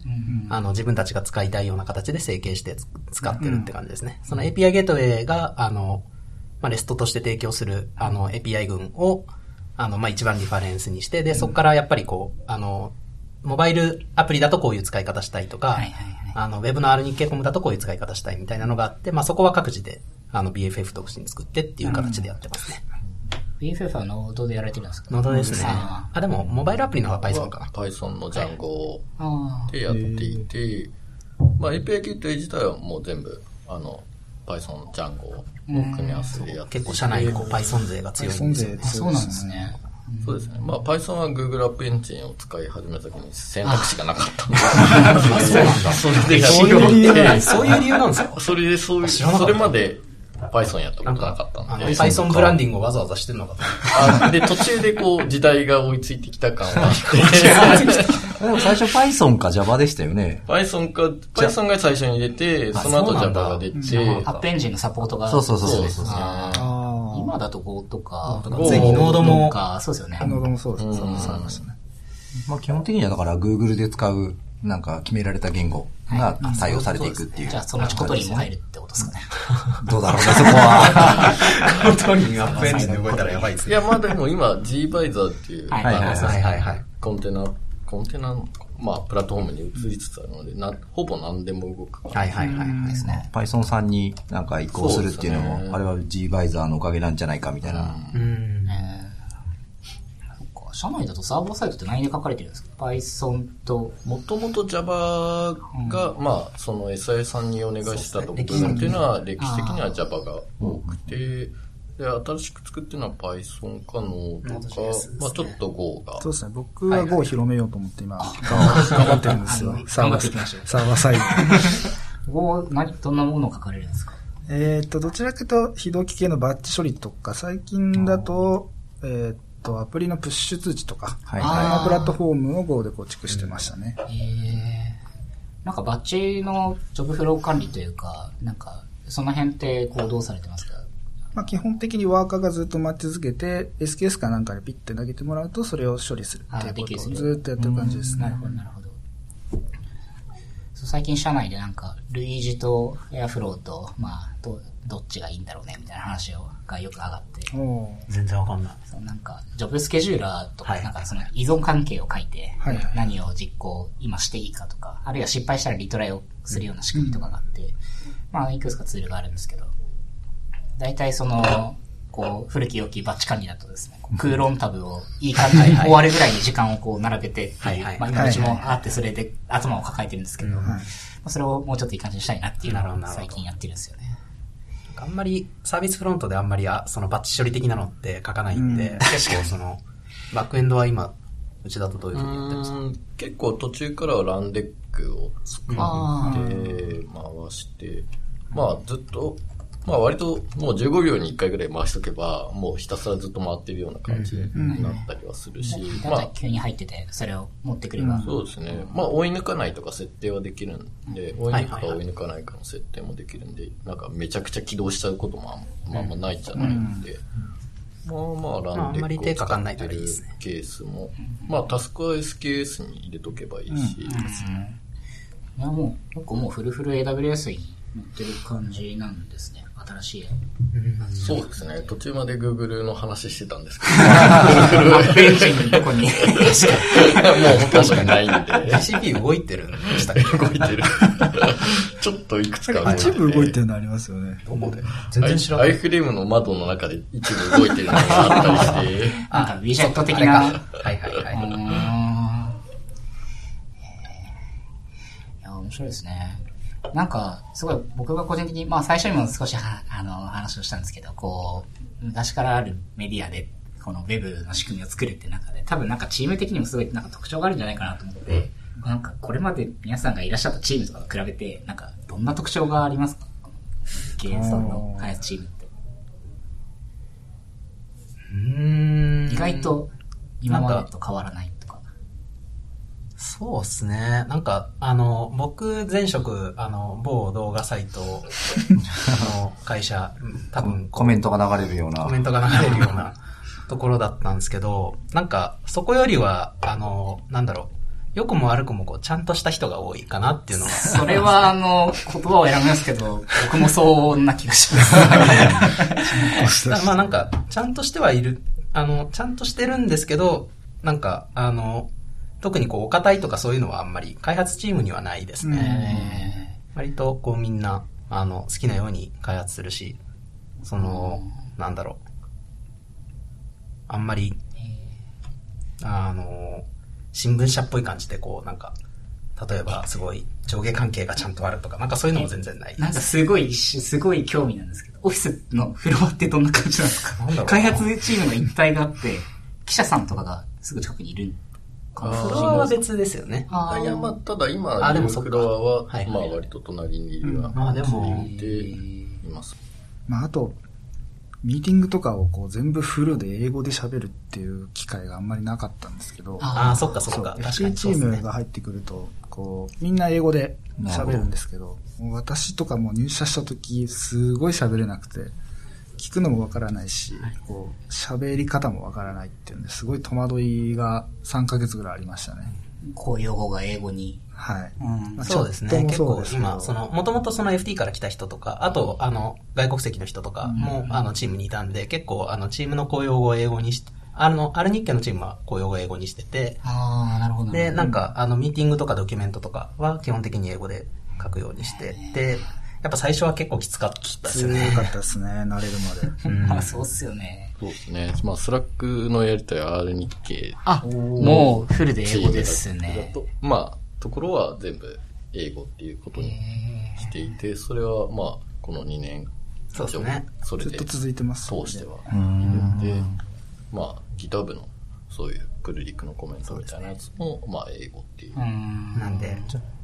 あの、自分たちが使いたいような形で成形してつ使ってるって感じですね。その API ゲートウェイが、あの、まあ、REST として提供する、あの、API 群を、あの、まあ、一番リファレンスにして、で、そこからやっぱりこう、あの、モバイルアプリだとこういう使い方したいとか、はいはいはい。あの、ウェブの R 日経コムだとこういう使い方したいみたいなのがあって、まあ、そこは各自で、あの、BFF 独自に作ってっていう形でやってますね。BFF はノードでやられてるんですか？ノードですね。ああ、でも、モバイルアプリの方が Python か。な。Python の Django あでやっていて、まあ API ゲート自体はもう全部、あの、Python、Django を組み合わせでやって結構社内にこう Python 勢が強いんですよね。あ、そうなんですね。そうですね。まあ Python は Google App Engine を使い始めた時に選択肢がなかった。の で、そういう理由ってそういう理由なんですか？それでそういう、それまで Python やったことなんなかったんで。Python ブランディングをわざわざしてるのかとで、途中でこう、時代が追いついてきた感は。あって、でも最初 Python か Java でしたよね。Python か、Python が最初に出て、その後 Java が出て、アップエンジンのサポートが。そうそうそうそう今だと Go とか、かついにノードも、か、そうですよね。あ。。ノードもそうですね。まあ基本的にはだから Google で使うなんか決められた言語が対応されていくっていう。じゃあ、そのうち Kotlin も入るってことですかね。どうだろうね、そこは。本当に App Engine で動いたらやばいですね。いや、まあでも今 G バイザーっていう、はいはいはい。コンテナ、コンテナの、まあ、プラットフォームに移りつつあるので、な、ほぼ何でも動く。はいはいはいはい。ですね。Python さんになんか移行するっていうのも、そうですねあれは gVisor のおかげなんじゃないかみたいな。うん。社内だとサーバーサイドって何で書かれてるんですか ?Python と、もともと Java が、まあ、その SI さんにお願いしたと部分っていうのは、歴史的に。は Java が多くて、で、新しく作ってるのは Python か Node とか、まあちょっと Go が。そうですね。僕は Go を広めようと思って今、頑張ってるんですよ。サーバー、サーバーサイド。Go、何、どんなものを書かれるんですか？えっと、どちらかというと、非同期系のバッチ処理とか、最近だと、えっと、アプリのプッシュ通知とか、はいプラットフォームを Go で構築してましたね。ええなんかバッチのジョブフロー管理というか、なんか、その辺ってこうどうされてますか？まあ、基本的にワーカーがずっと待ち続けて、SKS かなんかでピッて投げてもらうと、それを処理するっていうことをずっとやってる感じですねなる。ほど、なるほど。最近社内でなんか、ルイージとエアフローと、まあ、ど、どっちがいいんだろうね、みたいな話をがよく上がって、全然わかんない。そうなんか、ジョブスケジューラーとか、はい。なんかその依存関係を書いて、はいはい。何を実行今していいかとか、あるいは失敗したらリトライをするような仕組みとかがあって、まあ、いくつかツールがあるんですけど、大体その、こう、古き良きバッチ管理だとですね、空論タブをいい感じに終わるぐらいに時間をこう並べてってい。うはいはい、まあ今うちもあってそれで頭を抱えてるんですけど、まあそれをもうちょっといい感じにしたいなっていうのを最近やってるんですよね。あんまり、サービスフロントであんまり、あそのバッチ処理的なのって書かないんで、結構その、バックエンドは今、うちだとどういうふうにやってますかうん。結構途中からはランデックを作あって、回して、まあずっと、まあ割ともう15秒に1回ぐらい回しとけば、もうひたすらずっと回ってるような感じになったりはするし、だまあ。急に入ってて、それを持ってくれば、そうですね。まあ追い抜かないとか設定はできるんで、追い抜くか追い抜かないかの設定もできるんで、なんかめちゃくちゃ起動しちゃうこともあんまないじゃないんで、まあまあランデックをかかんないか使ってるケースも、まあタスクは SKS に入れとけばいいし、いや、もう、結構もうフルフル AWS に乗ってる感じなんですね。新しい。そうですね。途中まで Google の話してたんですけアップエンジンのとこに。ど、もうほとんどないんで、GCP 動いてるんでしたっけ？動いてる。ちょっといくつか一部動いてるのありますよね。どこで？全然知らない。アイフレームの窓の中で一部動いてるのがあったりして、なんかウィジェット的な。はいはいはい。いや、面白いですね。なんか、すごい僕が個人的に、まあ最初にも少しはあの話をしたんですけど、こう、昔からあるメディアで、このウェブの仕組みを作るって中で、多分なんかチーム的にもすごいなんか特徴があるんじゃないかなと思って、なんかこれまで皆さんがいらっしゃったチームとかと比べて、なんかどんな特徴がありますか？この経営さんの開発チームって。うーん意外と今までと変わらない。そうっすね。なんか、あの、僕、前職、あの、某動画サイト の会社、多分、コメントが流れるようなコ。メントが流れるような ところだったんですけど、なんか、そこよりは、あの、なんだろう、良くも悪くもこう、ちゃんとした人が多いかなっていうのは。それは、あの、言葉を選びますけど、僕もそんな気がします。まあなんか、ちゃんとしてはいる、あの、ちゃんとしてるんですけど、なんか、あの、特にこう、お堅いとかそういうのはあんまり、開発チームにはないですね。割とこうみんな、あの、好きなように開発するし、その、なんだろう。あんまり、あの、新聞社っぽい感じでこう、なんか、例えばすごい上下関係がちゃんとあるとか、なんかそういうのも全然ない。なんかすごい、すごい興味なんですけど、オフィスのフロアってどんな感じなんですか？開発チームの一体があって、記者さんとかがすぐ近くにいるかフロアは別ですよね。あいや、まあ、ただ今、あでもフロアは、はいまあ、割と隣にいるようなまあでも。感じでいます。まあ、あと、ミーティングとかをこう全部フルで英語で喋るっていう機会があんまりなかったんですけど、ああ、そっかそっか。確か FP にチ。ームが入ってくると、こう、みんな英語で喋るんですけど、もう私とかも入社した時、すごい喋れなくて、聞くのもわからないし、こう、喋り方もわからないっていうんで、すごい戸惑いが3ヶ月ぐらいありましたね。こういう用語が英語に。はい。うんまあそうですね。結構今、その、もともとその FT から来た人とか、あと、あの、外国籍の人とかも、あの、チームにいたんで、結構、あの、チームの公用語を英語にして、あの、アル日系のチームは公用語を英語にしてて、ああ、なるほど。で、なんか、あの、ミーティングとかドキュメントとかは基本的に英語で書くようにして、で、やっぱ最初は結構きつかったですよ強ね。かったですね、慣れるまで。うんまあそうっすよね。そうですね。まあ、 Slack のやりとり R 日経あ、もうフルで英語ですだね。と、まあ、ところは全部英語っていうことにしていて、それはまあ、この2年以上、そうですねそれでずっと続いてます。通してはいるんで、まあ、GitHub のそういうプルリクのコメントみたいなやつも、まあ、英語っていう。うん。なんで、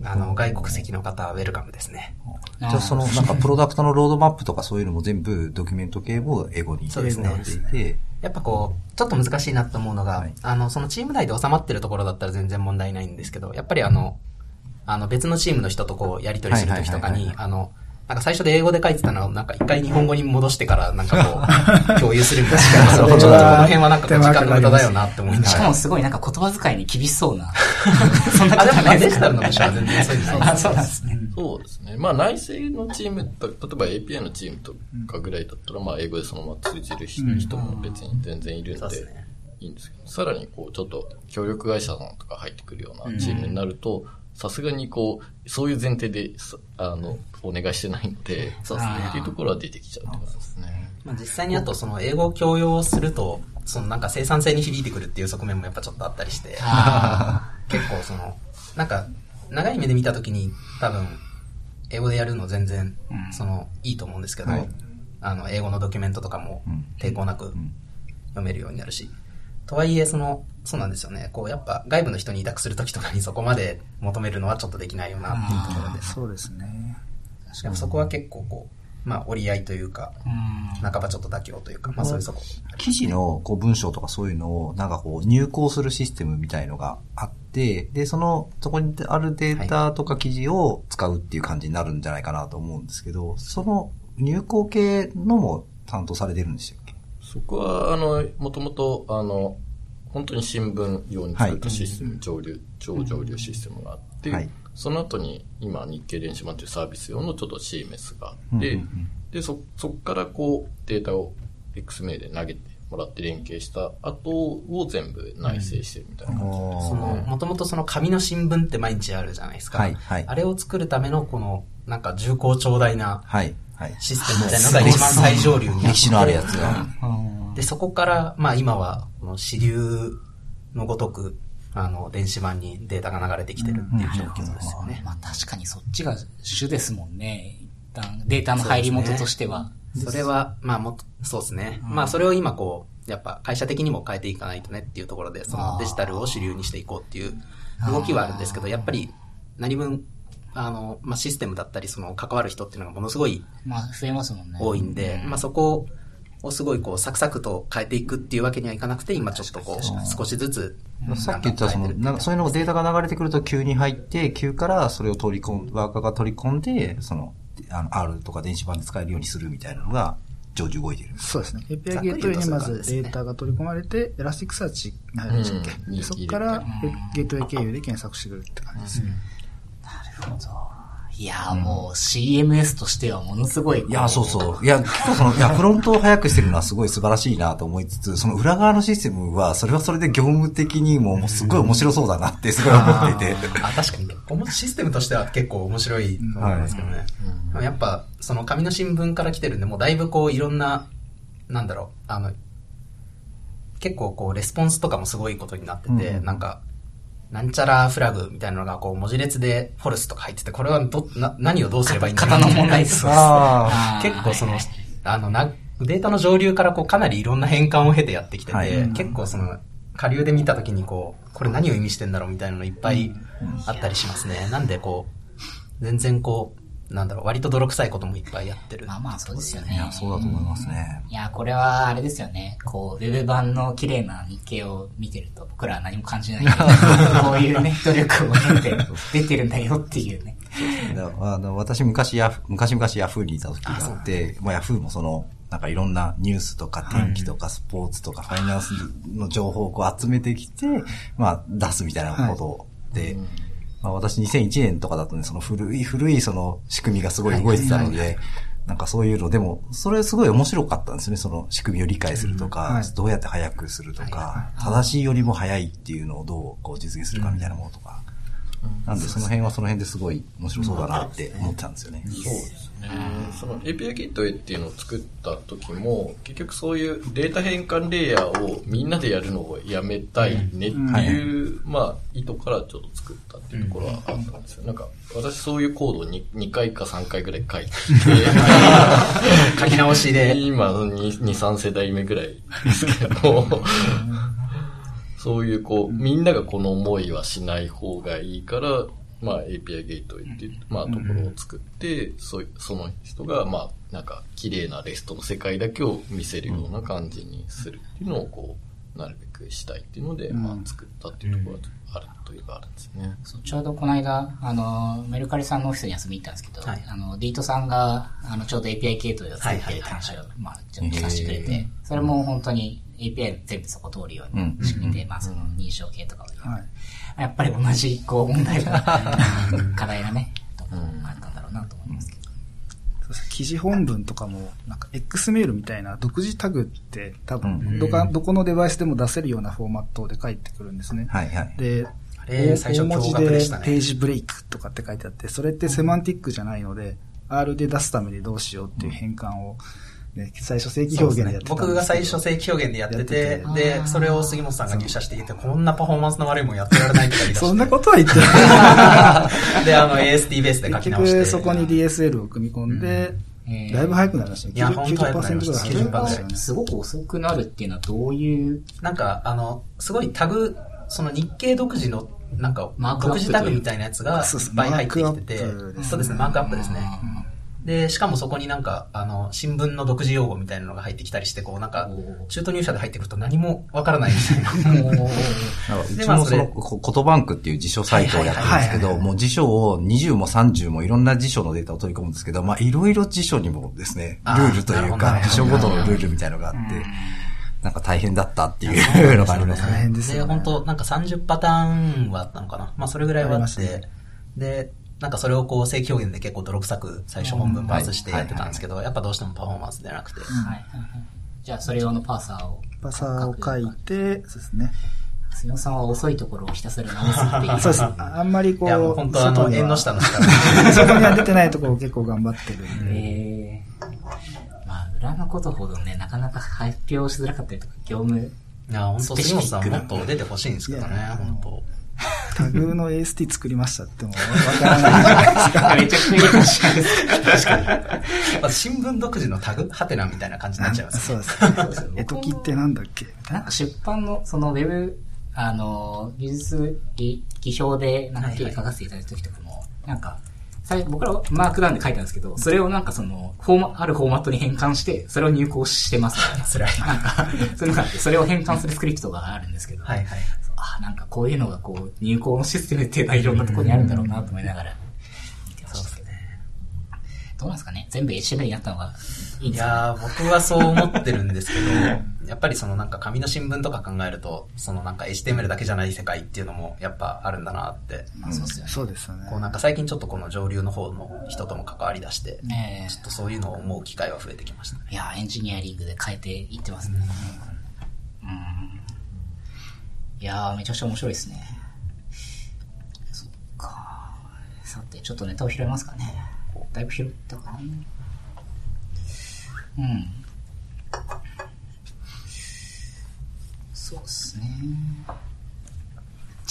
あの、外国籍の方はウェルカムですね。じゃあその、なんかプロダクトのロードマップとかそういうのも全部ドキュメント系も英語にそうですねなっていて、やっぱこう、ちょっと難しいなと思うのが、はいあの、そのチーム内で収まってるところだったら全然問題ないんですけど、やっぱりあの、あの別のチームの人とこう、やり取りするときとかにあの、なんか最初で英語で書いてたのを、なんか一回日本語に戻してから、なんかこう、共有するみたいな。ちょっとこの辺はなんか時間の無駄だよなって思いなしがら。かもすごいなんか言葉遣いに厳しそうな。そんなあ、でもことないですか？デジタルの部署は全然そういうのないあ、そうなんですね。そうですね。まあ内製のチーム、た例えば API のチームとかぐらいだったら、まあ英語でそのまま通じる人も別に全然いるんでいいんですけど、さらにこうちょっと協力会社さんとか入ってくるようなチームになると、さすがにこう、そういう前提で、さあの、お願いしてないので、そうですね。っていうところは出てきちゃうってことですね。まあ、実際にあとその英語を強要すると、そのなんか生産性に響いてくるっていう側面もやっぱちょっとあったりして、結構その、なんか長い目で見たときに多分英語でやるの全然、そのいいと思うんですけど、はい。あの英語のドキュメントとかもうん。抵抗なく読めるようになるし、とはいえその、そうなんですよね。こうやっぱ外部の人に委託するときとかに そこまで求めるのはちょっとできないよなっていうところで、そうですね。やっぱそこは結構こう、まあ折り合いというか、うん。半ばちょっと妥協というか、まあそういうとこ記事のこう文章とかそういうのをなんかこう入稿するシステムみたいのがあって、で、その、そこにあるデータとか記事を使うっていう感じになるんじゃないかなと思うんですけど、その入稿系のも担当されてるんでしたっけ？そこは、あの、もともと、あの、本当に新聞用に作ったシステム、上流、超上流システムがあって、はいその後に今日経電子版というサービス用のちょっと CMS があって、うんうんうんで、そ、そこからこうデータを XML で投げてもらって連携した後を全部内製してるみたいな感じでその、もともとその紙の新聞って毎日あるじゃないですか。はいはいあれを作るためのこの、なんか重厚長大なはい。はい。システムみたいなのが一番最上流にあって歴史のあるやつが。で、そこから、まあ今は、この支流のごとく、あの、電子版にデータが流れてきてるっていう状況ですよね。まあ確かにそっちが主ですもんね。一旦データの入り元としては。それは、まあもっと、そうですね。まあそれを今こう、やっぱ会社的にも変えていかないとねっていうところで、そのデジタルを主流にしていこうっていう動きはあるんですけど、やっぱり何分、あの、まあシステムだったり、その関わる人っていうのがものすごいまあ増えますもんね。多いんで、まあそこをすごいこうサクサクと変えていくっていうわけにはいかなくて、今ちょっとこう少しずつ。さっき言ったその、なんかそういうのがデータが流れてくると急に入って、急からそれを取り込ん、ワーカーが取り込んで、その、あの、R とか電子版で使えるようにするみたいなのが、常時動いてる。そうですね。API ゲートウェイにまずデータが取り込まれて、 Elasticsearch に入るんでしたっけ、うんでそこからゲートウェイ経由で検索してくるって感じですね。なるほど。いやーもう CMS としてはものすごい。いや、そうそう。いや、結構その、いや、フロントを早くしてるのはすごい素晴らしいなと思いつつ、その裏側のシステムは、それはそれで業務的にももうすごい面白そうだなってすごい思っていて。あ、確かに。おもシステムとしては結構面白いと思いますけどね。でもやっぱ、その紙の新聞から来てるんで、もうだいぶこういろんな、なんだろう、あの、結構こうレスポンスとかもすごいことになってて、うんなんか、なんちゃらフラグみたいなのがこう文字列でフォルスとか入ってて、これはど、な、何をどうすればいいんだろう型の問題です。結構その、あの、な、データの上流からこうかなりいろんな変換を経てやってきてて、はい。結構その、下流で見たときにこう、これ何を意味してんだろうみたいなのいっぱいあったりしますね。なんでこう、全然こう、なんだろう、割と泥臭いこともいっぱいやってる。まあまあそうですよね。いや、そうだと思いますね。いや、これはあれですよね。こう、ウェブ版の綺麗な日経を見てると、僕らは何も感じないけど、こういうね、努力を経て出てるんだよっていうね。だあの私昔ヤフ、昔々ヤフーにいた時があって、まあヤフーもその、なんかいろんなニュースとか天気とかスポーツとかファイナンスの情報をこう集めてきて、まあ出すみたいなことをって、まあ私2001年とかだとね、その古い古いその仕組みがすごい動いてたので、なんかそういうの、でも、それすごい面白かったんですよね、その仕組みを理解するとか、うんはい。どうやって早くするとか、正しいよりも早いっていうのをどうこう実現するかみたいなものとか。なんでその辺はその辺ですごい面白そうだなって思ってたんですよね。そうですね。その API ゲートウェイっていうのを作った時も、結局そういうデータ変換レイヤーをみんなでやるのをやめたいねっていう、まあ、意図からちょっと作ったっていうところはあったんですよ。なんか、私そういうコードを 2, 2回か3回ぐらい書いて 書き直しで。今2、2、3世代目ぐらいですけど、そういうこう、みんながこの思いはしない方がいいから、まあ API ゲートウェイっていう、まあところを作って、そその人が、まあなんか綺麗なレストの世界だけを見せるような感じにするっていうのをこう、なるべくしたいっていうので、まあ作ったっていうところがあるといえばあるんです。ね。そうちょうどこの間、あの、メルカリさんのオフィスに遊びに行ったんですけど、はい。あの、ディートさんが、あの、ちょうど API 系統を作ってる話を、まあ、ちょっと聞かせてくれて、それも本当に API 全部そこ通るように仕組みで、まあ、その認証系とかをはい。やっぱり同じ、こう、問題が、課題がね、あったんだろうなと思いますけど。記事本文とかも、なんか X メールみたいな独自タグって多う分、んどか、どこのデバイスでも出せるようなフォーマットで返ってくるんですね。はいはい。で、れ最初大文字でページブレイクとかって書いてあって、それってセマンティックじゃないので、R で出すためにどうしようっていう変換を、ね、最初正規表現でやってたんですけど僕が最初正規表現でやっててて、で、それを杉本さんが入社していて、こんなパフォーマンスの悪いもんやってられないとか言い出して。そんなことは言ってない。で、あの、ASD ベースで書き結直して。局そこに DSL を組み込んで、えーだいぶ早くなりましたね。いや本当早くなりました90%ぐらいが。すごく遅くなるっていうのはどういう、なんか、あの、すごいタグ、その日経独自の、なんか独自タグみたいなやつがいっぱい入ってきててそうですね、マークアップですね。で、しかもそこになんか、あの、新聞の独自用語みたいなのが入ってきたりして、こう、なんか中途入社で入ってくると何もわからないみたいな。うちもその、こコトバンクっていう辞書サイトをやってるんですけど、もう辞書を20も30もいろんな辞書のデータを取り込むんですけど、まあいろいろ辞書にもですね、ルあーールというか、ど辞書ごとのルールみたいなのがあって、なんか大変だったっていうのがあります大ね。で、変ですよね。本当なんか30パターンはあったのかな。まあ、それぐらいはあって、で、なんかそれをこう、正規表現で結構泥臭く最初本文パースしてやってたんですけど、やっぱどうしてもパフォーマンス出なくて。じゃあ、それ用のパーサーを。パサーを書いて、そうですね。杉野さんは遅いところをひたすら直すっていう。そうです。あんまりこう、いや、もう本当あの、縁の下の下の。そこには出てないところを結構頑張ってるんで。えー、まあ、裏のことほどね、なかなか発表しづらかったりとか、業務、いや、本当杉本さんもっと出てほしいんですけどね本当タグの AST 作りましたってもわからないじゃないですか。めちゃくちゃいい話なんですけど。まず新聞独自のタグハテナみたいな感じになっちゃいますね。そうです。えときってなんだっけ？な。なんか出版の、そのウェブ、あの、技術技技表で、なんか記事書かせていただいた時とかも、なんか、最僕らはマークダウンで書いたんですけど、それをなんかその、フォーマ、あるフォーマットに変換して、それを入稿してますみたいな。辛いなんか、それを変換するスクリプトがあるんですけど、はいはい。あ、なんかこういうのがこう、入稿のシステムっていうのはいろんなところにあるんだろうなと思いながら、見てましたけど。どうなんですかね全部 HTML になったのがいいんいですか？やー、僕はそう思ってるんですけど、やっぱりそのなんか紙の新聞とか考えると、そのなんか HTML だけじゃない世界っていうのもやっぱあるんだなって。まあそうですよね。そうですよねこ。うなんか最近ちょっとこの上流の方の人とも関わり出して、ねえちょっとそういうのを思う機会は増えてきましたね。いや、エンジニアリングで変えていってますね。うん。いやー、めちゃくちゃ面白いですね。そっか。さて、ちょっとネタを拾いますかね。だいぶ拾ったかな。うん。そうですね。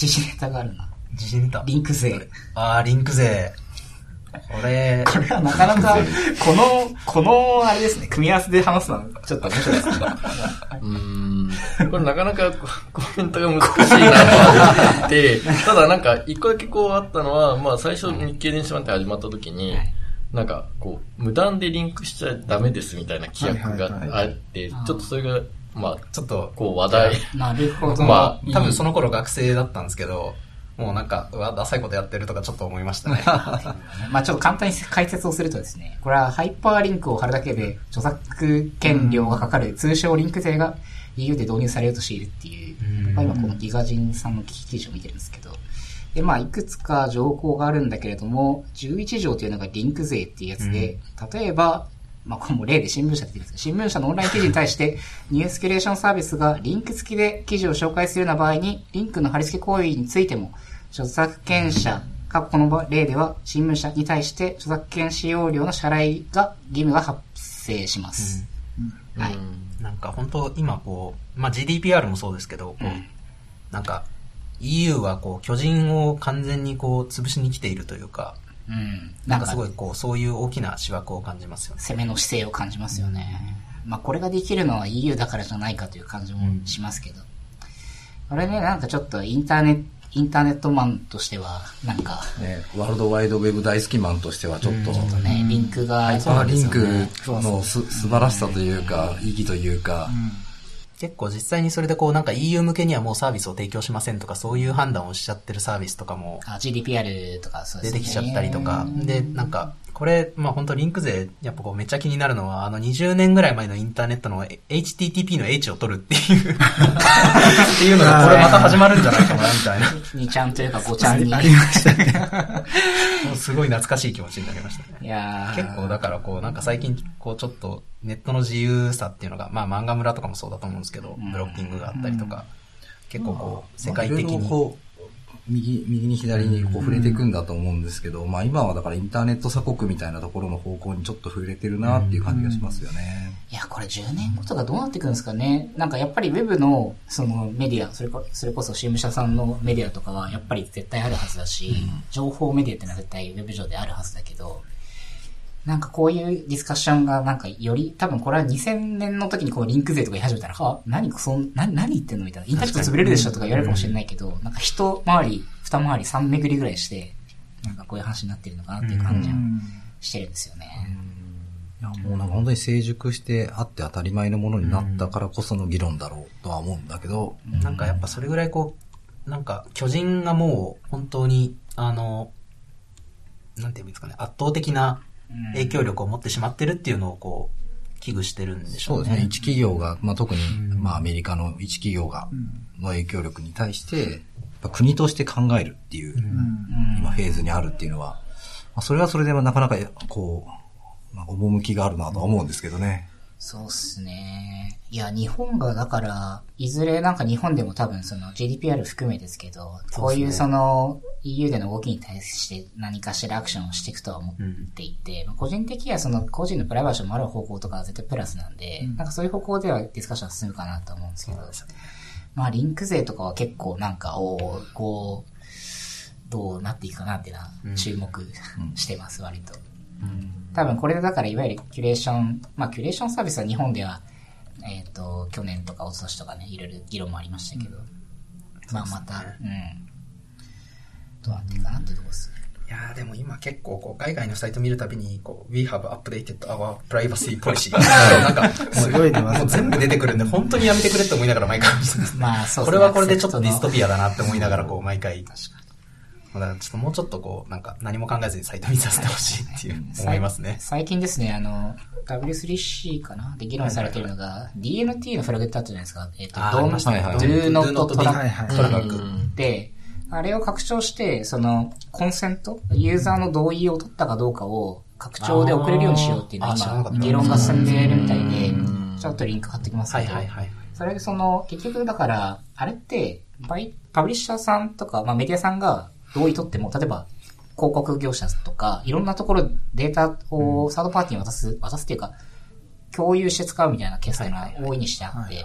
自信ネタがあるな。自信ネタ。リンク税。あー、リンク税。これ、これはなかなか、この、この、あれですね、組み合わせで話すのは、ちょっと面白いですね。うーん。これなかなかココメントが難しいなと思って、ただなんか一個だけこうあったのは、まあ最初日経電子版って始まった時に、なんかこう、無断でリンクしちゃダメですみたいな規約があって、ちょっとそれが、まあ、ちょっと、こう話題、なるほど。まあ多分その頃学生だったんですけど、もうなんか、うわ、ダサいことやってるとかちょっと思いましたね。まあちょっと簡単に解説をするとですね、これはハイパーリンクを貼るだけで著作権料がかかる通称リンク税が EU で導入されようとしているっていう、うん。まあ今この GIGAZINE さんの記事を見てるんですけど、で、まあ、いくつか条項があるんだけれども、11条というのがリンク税っていうやつで、例えば、まあ、これも例で新聞社って言うんです。けど、新聞社のオンライン記事に対して、ニュースキュレーションサービスがリンク付きで記事を紹介するような場合に、リンクの貼り付け行為についても、著作権者、過去この例では、新聞社に対して著作権使用料の支払いが、義務が発生します。はい。なんか本当今こう、まあ、GDPR もそうですけど、こう、なんか EU はこう巨人を完全にこう潰しに来ているというか、うん。なんかすごいこう、そういう大きな思惑を感じますよね。攻めの姿勢を感じますよね。まあこれができるのは EU だからじゃないかという感じもしますけど。これね、なんかちょっとインターネット、インターネットマンとしては、なんか、ね、ワールドワイドウェブ大好きマンとしてはちょっと、ちょっとね、リンクが、そのリンクのす素晴らしさというか、意義というか、結構実際にそれでこうなんか EU 向けにはもうサービスを提供しませんとかそういう判断をしちゃってるサービスとかもあ GDPR とかそうですね。出てきちゃったりとか、で、なんか、これ、まあ本当リンク税、やっぱこうめっちゃ気になるのは、あの20年ぐらい前のインターネットの HTTP の H を取るっていうっていうのがこれまた始まるんじゃないかな、みたいな。2ちゃんというか5ちゃんに。ありましたね。もうすごい懐かしい気持ちになりましたね。いやー結構だからこうなんか最近こうちょっとネットの自由さっていうのが、まあ漫画村とかもそうだと思うんですけど、ブロッキングがあったりとか、結構こう世界的に。右、右に左にこう触れていくんだと思うんですけど、まあ今はだからインターネット鎖国みたいなところの方向にちょっと触れてるなっていう感じがしますよね。いや、これ10年後とかどうなっていくんですかね。なんかやっぱりウェブの、そのメディア、それこそれこそ新聞社さんのメディアとかはやっぱり絶対あるはずだし、情報メディアってのは絶対ウェブ上であるはずだけど、なんかこういうディスカッションがなんかより、多分これは2000年の時にこうリンク税とか言い始めたら、は何そん、何、何言ってんのみたいな。インターネット潰れるでしょとか言われるかもしれないけど、なんか一回り、二回り、三巡りぐらいして、なんかこういう話になってるのかなっていう感じはしてるんですよね。いやもうなんか本当に成熟してあって当たり前のものになったからこその議論だろうとは思うんだけど、なんかやっぱそれぐらいこう、なんか巨人がもう本当に、あの、なんていうんですかね、圧倒的な影響力を持ってしまってるっていうのをこう、危惧してるんでしょね。そううですね。一企業が、まあ、特に、まあ、アメリカの一企業が、の影響力に対して、国として考えるっていう、今フェーズにあるっていうのは、まあ、それはそれでなかなか、こう、まあ、趣があるなとは思うんですけどね。そうっすね。いや、日本がだから、いずれなんか日本でも多分その GDPR 含めですけど、こういうその EU での動きに対して何かしらアクションをしていくとは思っていて、まあ個人的にはその個人のプライバシーを守る方向とかは絶対プラスなんで、なんかそういう方向ではディスカッション進むかなと思うんですけど、まあリンク税とかは結構なんか、おーこう、どうなっていくかなっていうのは注目してます、割と。多分これでだからいわゆるキュレーション、まあキュレーションサービスは日本では、えっ、と、去年とか一昨年とかね、いろいろ議論もありましたけど、まあまた、うん。どうなっていくかなっていうところですね。いやーでも今結構こう海外のサイト見るたびに、こう、We have updated our privacy policy なんか、すごいね。もう全部出てくるんで、本当にやめてくれって思いながら毎回まあそうこれはこれでちょっとディストピピアだなって思いながら、こう、毎回。ちょっともうちょっとこう、なんか何も考えずにサイト見させてほしいっていう、思いますね。最近ですね、あの、W3C かなで議論されているのが、DNT のフラグってあったじゃないですか。えっ、ーありましたね。Do はい Not Do Not Be- Track はいはいトラック。で、あれを拡張して、その、コンセント、ユーザーの同意を取ったかどうかを拡張で送れるようにしようっていうのあーあ知らなかっ、た。今議論が進んでいるみたいで、ちょっとリンク貼ってきますけど、はいはいはい。それでその、結局だから、あれって、バイ、パブリッシャーさんとか、まあメディアさんが同意取っても、例えば、広告業者とか、いろんなところデータをサードパーティーに渡す、渡すっていうか、共有して使うみたいなケースっていうのは大いにしてあって、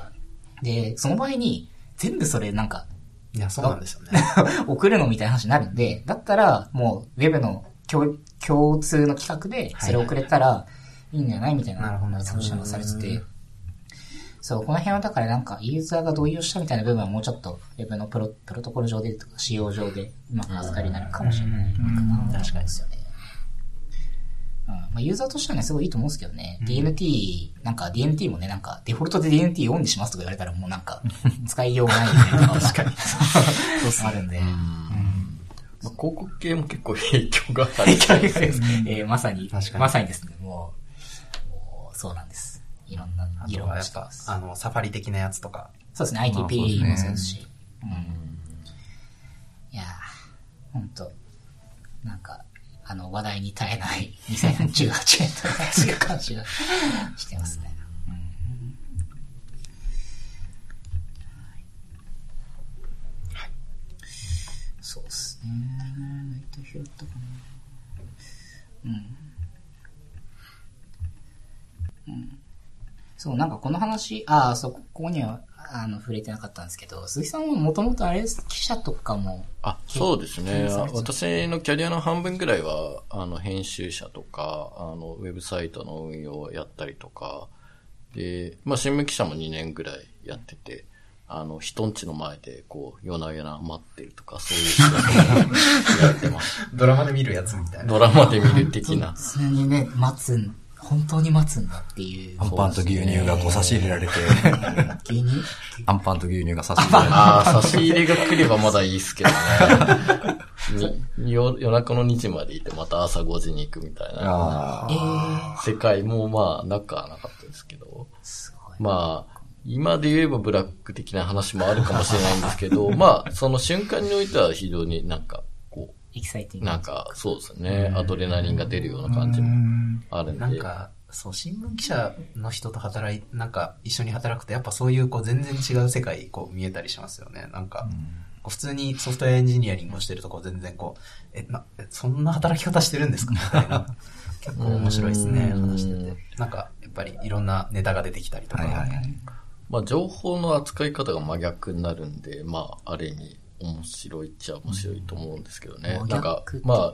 で、その場合に、全部それなんか、いや、そうなんですよね。送るのみたいな話になるんで、だったら、もう、ウェブの共共通の規格で、それを送れたらいいんじゃないみたいななるほどなるほど。サジェスションがされてて、そう、この辺はだからなんか、ユーザーが同意をしたみたいな部分はもうちょっと、ウェブのプロプロトコル上でとか、使用上で、うまく預かりになるかもしれないかなと思うんですよね。うんまあ、ユーザーとしてはね、すごいいいと思うんですけどね。DNT、なんか DNT もね、なんかデフォルトで DNT オンにしますとか言われたらもうなんか、使いようがないみたいな確かに。そうあるんで。まあ、広告系も結構影響がある。影響がありますえーまさに確か、にまさにですね、もう、もうそうなんです。いろんなあとはやっぱ。あの、サファリ的なやつとか。そうですね、ITP ねもそうですし。うんいや本当なんか、あの、話題に耐えない2018年とかそういう感じがしてますね。そうですね。ナイトヒロとかな。うん。うん。そう、なんかこの話、ああ、そう、ここには、あの、触れてなかったんですけど、鈴木さんはもともとあれです、記者とかも、あ、そうですね私のキャリアの半分ぐらいは、あの、編集者とか、あの、ウェブサイトの運用をやったりとか、で、まあ、新聞記者も2年ぐらいやってて、あの、人んちの前で、こう、夜な夜な待ってるとか、そういう仕事をやってます。ドラマで見るやつみたいな。ドラマで見る的な。普通にね、待つん、本当に待つんだっていうア。ンパンと牛乳がこう差し入れられて、牛乳？アンパンと牛乳が差し入れられて、ああ、差し入れが来ればまだいいっすけどね。に夜夜中の2時までいて、また朝5時に行くみたいな。世界もまあ、なくはなかったですけど。すごい。まあ、今で言えばブラック的な話もあるかもしれないんですけど、まあ、その瞬間においては非常になんか、こエキサイティンう、グ。なんか、そうですね、アドレナリンが出るような感じもあるんで。なんか、そう、新聞記者の人と働い、なんか一緒に働くと、やっぱそういうこう全然違う世界こう見えたりしますよね。なんか、普通にソフトウェアエンジニアリングをしてるとこう全然こう、え、な、えそんな働き方してるんですか？みたいな。結構面白いですね、うん話してて。なんか、やっぱりいろんなネタが出てきたりとか。はいはいはい。まあ、情報の扱い方が真逆になるんで、まあ、ある意味、面白いっちゃ面白いと思うんですけどね。真なんかまあ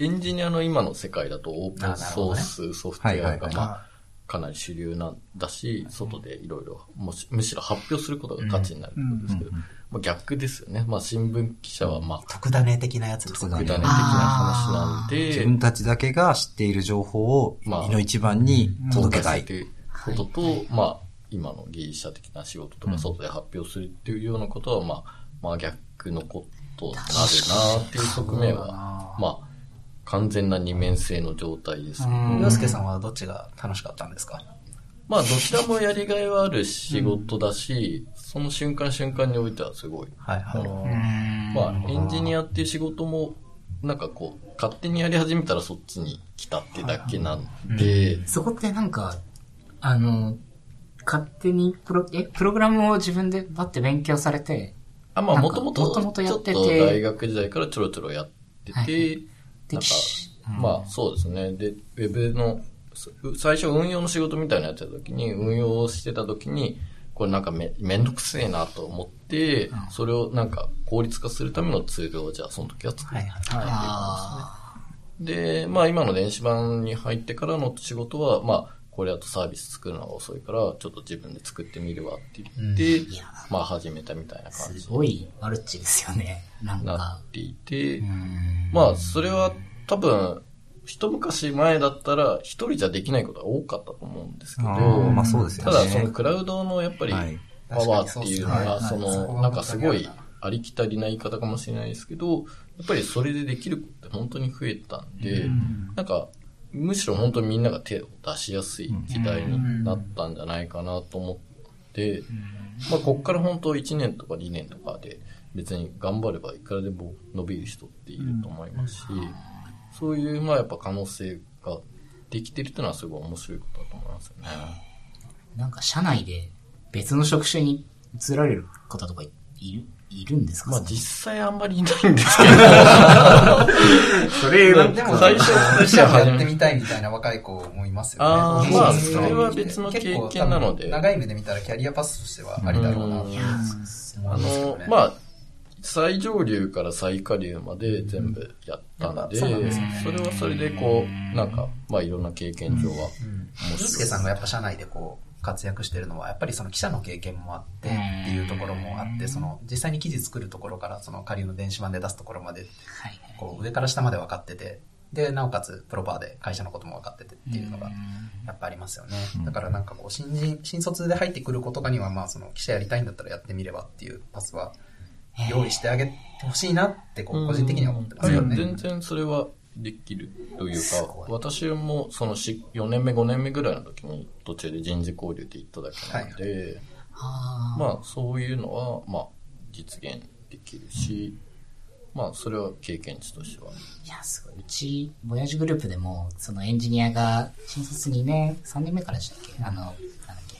エンジニアの今の世界だとオープンソースソフトウェアがはいはいはい。まあかなり主流なんだし、外でいろいろ、もしむしろ発表することが価値になるってことですけど、まあ逆ですよね。まあ新聞記者はまあ、特ダネ的なやつです特ダネ的な話なんで、自分たちだけが知っている情報を、まあいの一番に届けたい。ということと、まあ、今の技術者的な仕事とか外で発表するっていうようなことは、まあ、真逆のことになるなっていう側面は、まあ、完全な二面性の状態ですけど、洋介さんはどっちが楽しかったんですか？まあ、どちらもやりがいはある仕事だし、その瞬間瞬間においてはすごい。はいはい。まあ、エンジニアっていう仕事も、なんかこう、勝手にやり始めたらそっちに来たってだけなんで、そこってなんか、あの、勝手にプロ、え、プログラムを自分でバッて勉強されて、あ、まあ、なんかもともと、元々やっててちょっと大学時代からちょろちょろやってて、はいはいなんかで、まあ、そうですね。で、ウェブの、そ最初運用の仕事みたいなやつやった時に、運用をしてた時に、これなんかめ、めんどくせえなと思って、それをなんか効率化するためのツールをじゃあその時は作る。はいはい。あで、まあ今の電子版に入ってからの仕事は、まあ、これだとサービス作るのが遅いから、ちょっと自分で作ってみるわって言って、まあ始めたみたいなあ、感じすごいマルチですよね。なんなかっ。ていて、うんまあ、それは多分、一昔前だったら一人じゃできないことが多かったと思うんですけど、まあそうですよね。ただそのクラウドのやっぱりはいパワーっていうのが、その、なんかすごいありきたりな言い方かもしれないですけど、やっぱりそれでできることって本当に増えたんで、なんか、むしろ本当にみんなが手を出しやすい時代になったんじゃないかなと思って、まあ、こっから本当1年とか2年とかで別に頑張ればいくらでも伸びる人っていると思いますし、そういう、まあやっぱ可能性ができてるっていうのはすごい面白いことだと思いますよね。なんか社内で別の職種に移られる方とかいる、いるんですか？まあ実際あんまりいないんですけど、それまあでも、最初記者をやってみたいみたいな若い子もいますよね。あー まあ、それは別の経験なので。長い目で見たらキャリアパスとしてはありだろうなと思いうん。ますけどあの、ね。まあ、最上流から最下流まで全部やったんで、うん。そうなんですそれはそれでこう、なんか、まあいろんな経験上は面ユースケ白い。さんがやっぱ社内でこう、活躍してるのは、やっぱりその記者の経験もあってっていうところもあって、その、実際に記事作るところから、その仮の電子版で出すところまで。こう、上から下まで分かってて、で、なおかつ、プロパーで会社のことも分かっててっていうのが、やっぱありますよね。だからなんかこう、新人、新卒で入ってくる子とかには、まあ、その、記者やりたいんだったらやってみればっていうパスは、用意してあげてほしいなって、こう、個人的には思ってますよね。全然それはできるというか私もその4年目、5年目ぐらいの時に途中で人事交流で行っただけなので、あまあそういうのは、まあ実現できるし、まあ、それは経験値としては。いや、すごい。うち、ボヤージュグループでも、そのエンジニアが、新卒2年、3年目からでしたっけ？あの、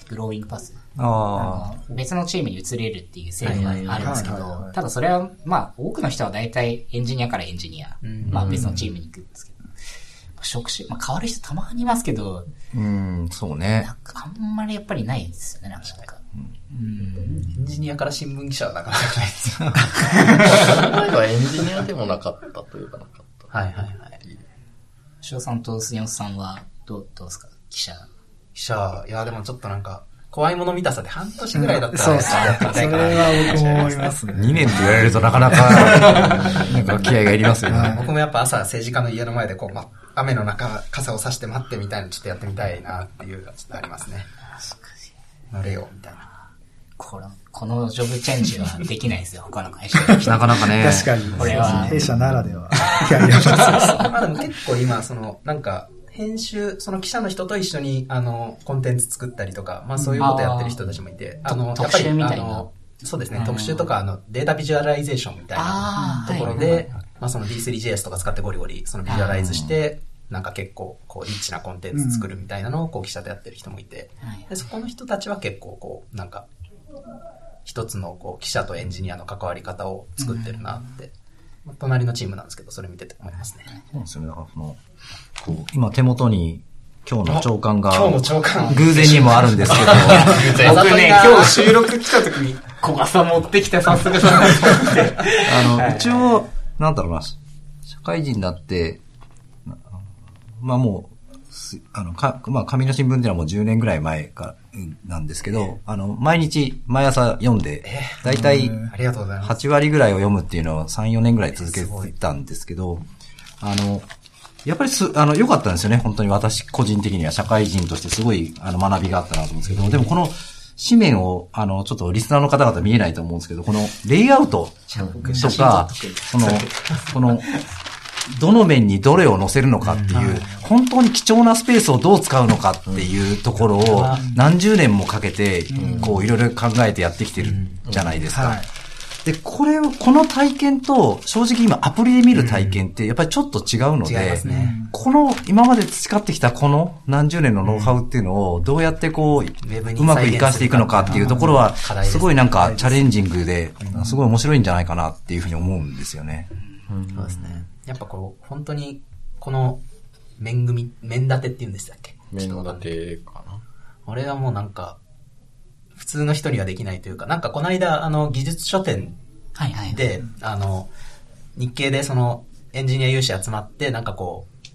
グローイングパス。ああの別のチームに移れるっていう制度があるんですけどただそれは、まあ、多くの人は大体エンジニアからエンジニア、まあ別のチームに行くんですけど、職種、まあ変わる人たまにいますけど、あ。うん、そうねな。んかあんまりやっぱりないですよね、なんか。エンジニアから新聞記者はなかなかないですよ。前はエンジニアでもなかったといえばなかった。はいはいはい。翔さんと杉本さんは、どう、どうですか？記者。記者、いやでもちょっとなんか、怖いもの見たさで半年ぐらいだったら、そうですねやってみそれは僕も思いますね。2年って言われるとなかなか、なんか気合がいりますよね。僕もやっぱ朝政治家の家の前でこう、ま、雨の中傘を差して待ってみたいなちょっとやってみたいなっていうのがちょっとありますね。乗れよ、みたいな。この、このジョブチェンジはできないですよ、他の会社で。なかなかね。確かに。これは弊社ならでは。いやいや、まあでも結構今、その、なんか、編集、その記者の人と一緒に、あの、コンテンツ作ったりとか、まあそういうことやってる人たちもいて、あの、とやっぱり、あの、そうですね。うん、特集とか、あの、データビジュアライゼーションみたいなところで、まあその D3.js とか使ってゴリゴリ、そのビジュアライズして、なんか結構、こう、リッチなコンテンツ作るみたいなのを、こう、記者でやってる人もいて、はいで、そこの人たちは結構、こう、なんか、一つの、こう、記者とエンジニアの関わり方を作ってるなって、まあ隣のチームなんですけど、それ見てて思いますね。そうですよね。だからその、こう、今手元に今日の朝刊が、今日の朝刊偶然にもあるんですけど、僕ね、今日収録来た時に、小笠持ってきてさすがだな。あの、はい。一応、なんだろうな、社会人になって、なまあもう、すあの、か、まあ紙の新聞っていうのはもう10年ぐらい前か、うんなんですけど、あの、毎日、毎朝読んで、だいたいありがとうございます。8割ぐらいを読むっていうのを3、4年ぐらい続けてたんですけど、あの、やっぱりす、あの、良かったんですよね。本当に私個人的には社会人としてすごい、あの、学びがあったなと思うんですけど、でもこの紙面を、あの、ちょっとリスナーの方々見えないと思うんですけど、このレイアウトとか、その、この、どの面にどれを載せるのかっていう、本当に貴重なスペースをどう使うのかっていうところを何十年もかけて、こういろいろ考えてやってきてるじゃないですか。はい。で、これを、この体験と、正直今アプリで見る体験ってやっぱりちょっと違うのでね、この今まで培ってきたこの何十年のノウハウっていうのをどうやってこう、うまく活かしていくのかっていうところはすすごいなんかチャレンジングで、すごい面白いんじゃないかなっていうふうに思うんですよね。そうですね。やっぱこう、本当に、この、面組、面立てって言うんでしたっけ？面立てかな。俺はもうなんか、普通の人にはできないというか、なんかこの間、あの、技術書店はいはい。で、あの、日経でその、エンジニア有志集まって、なんかこう、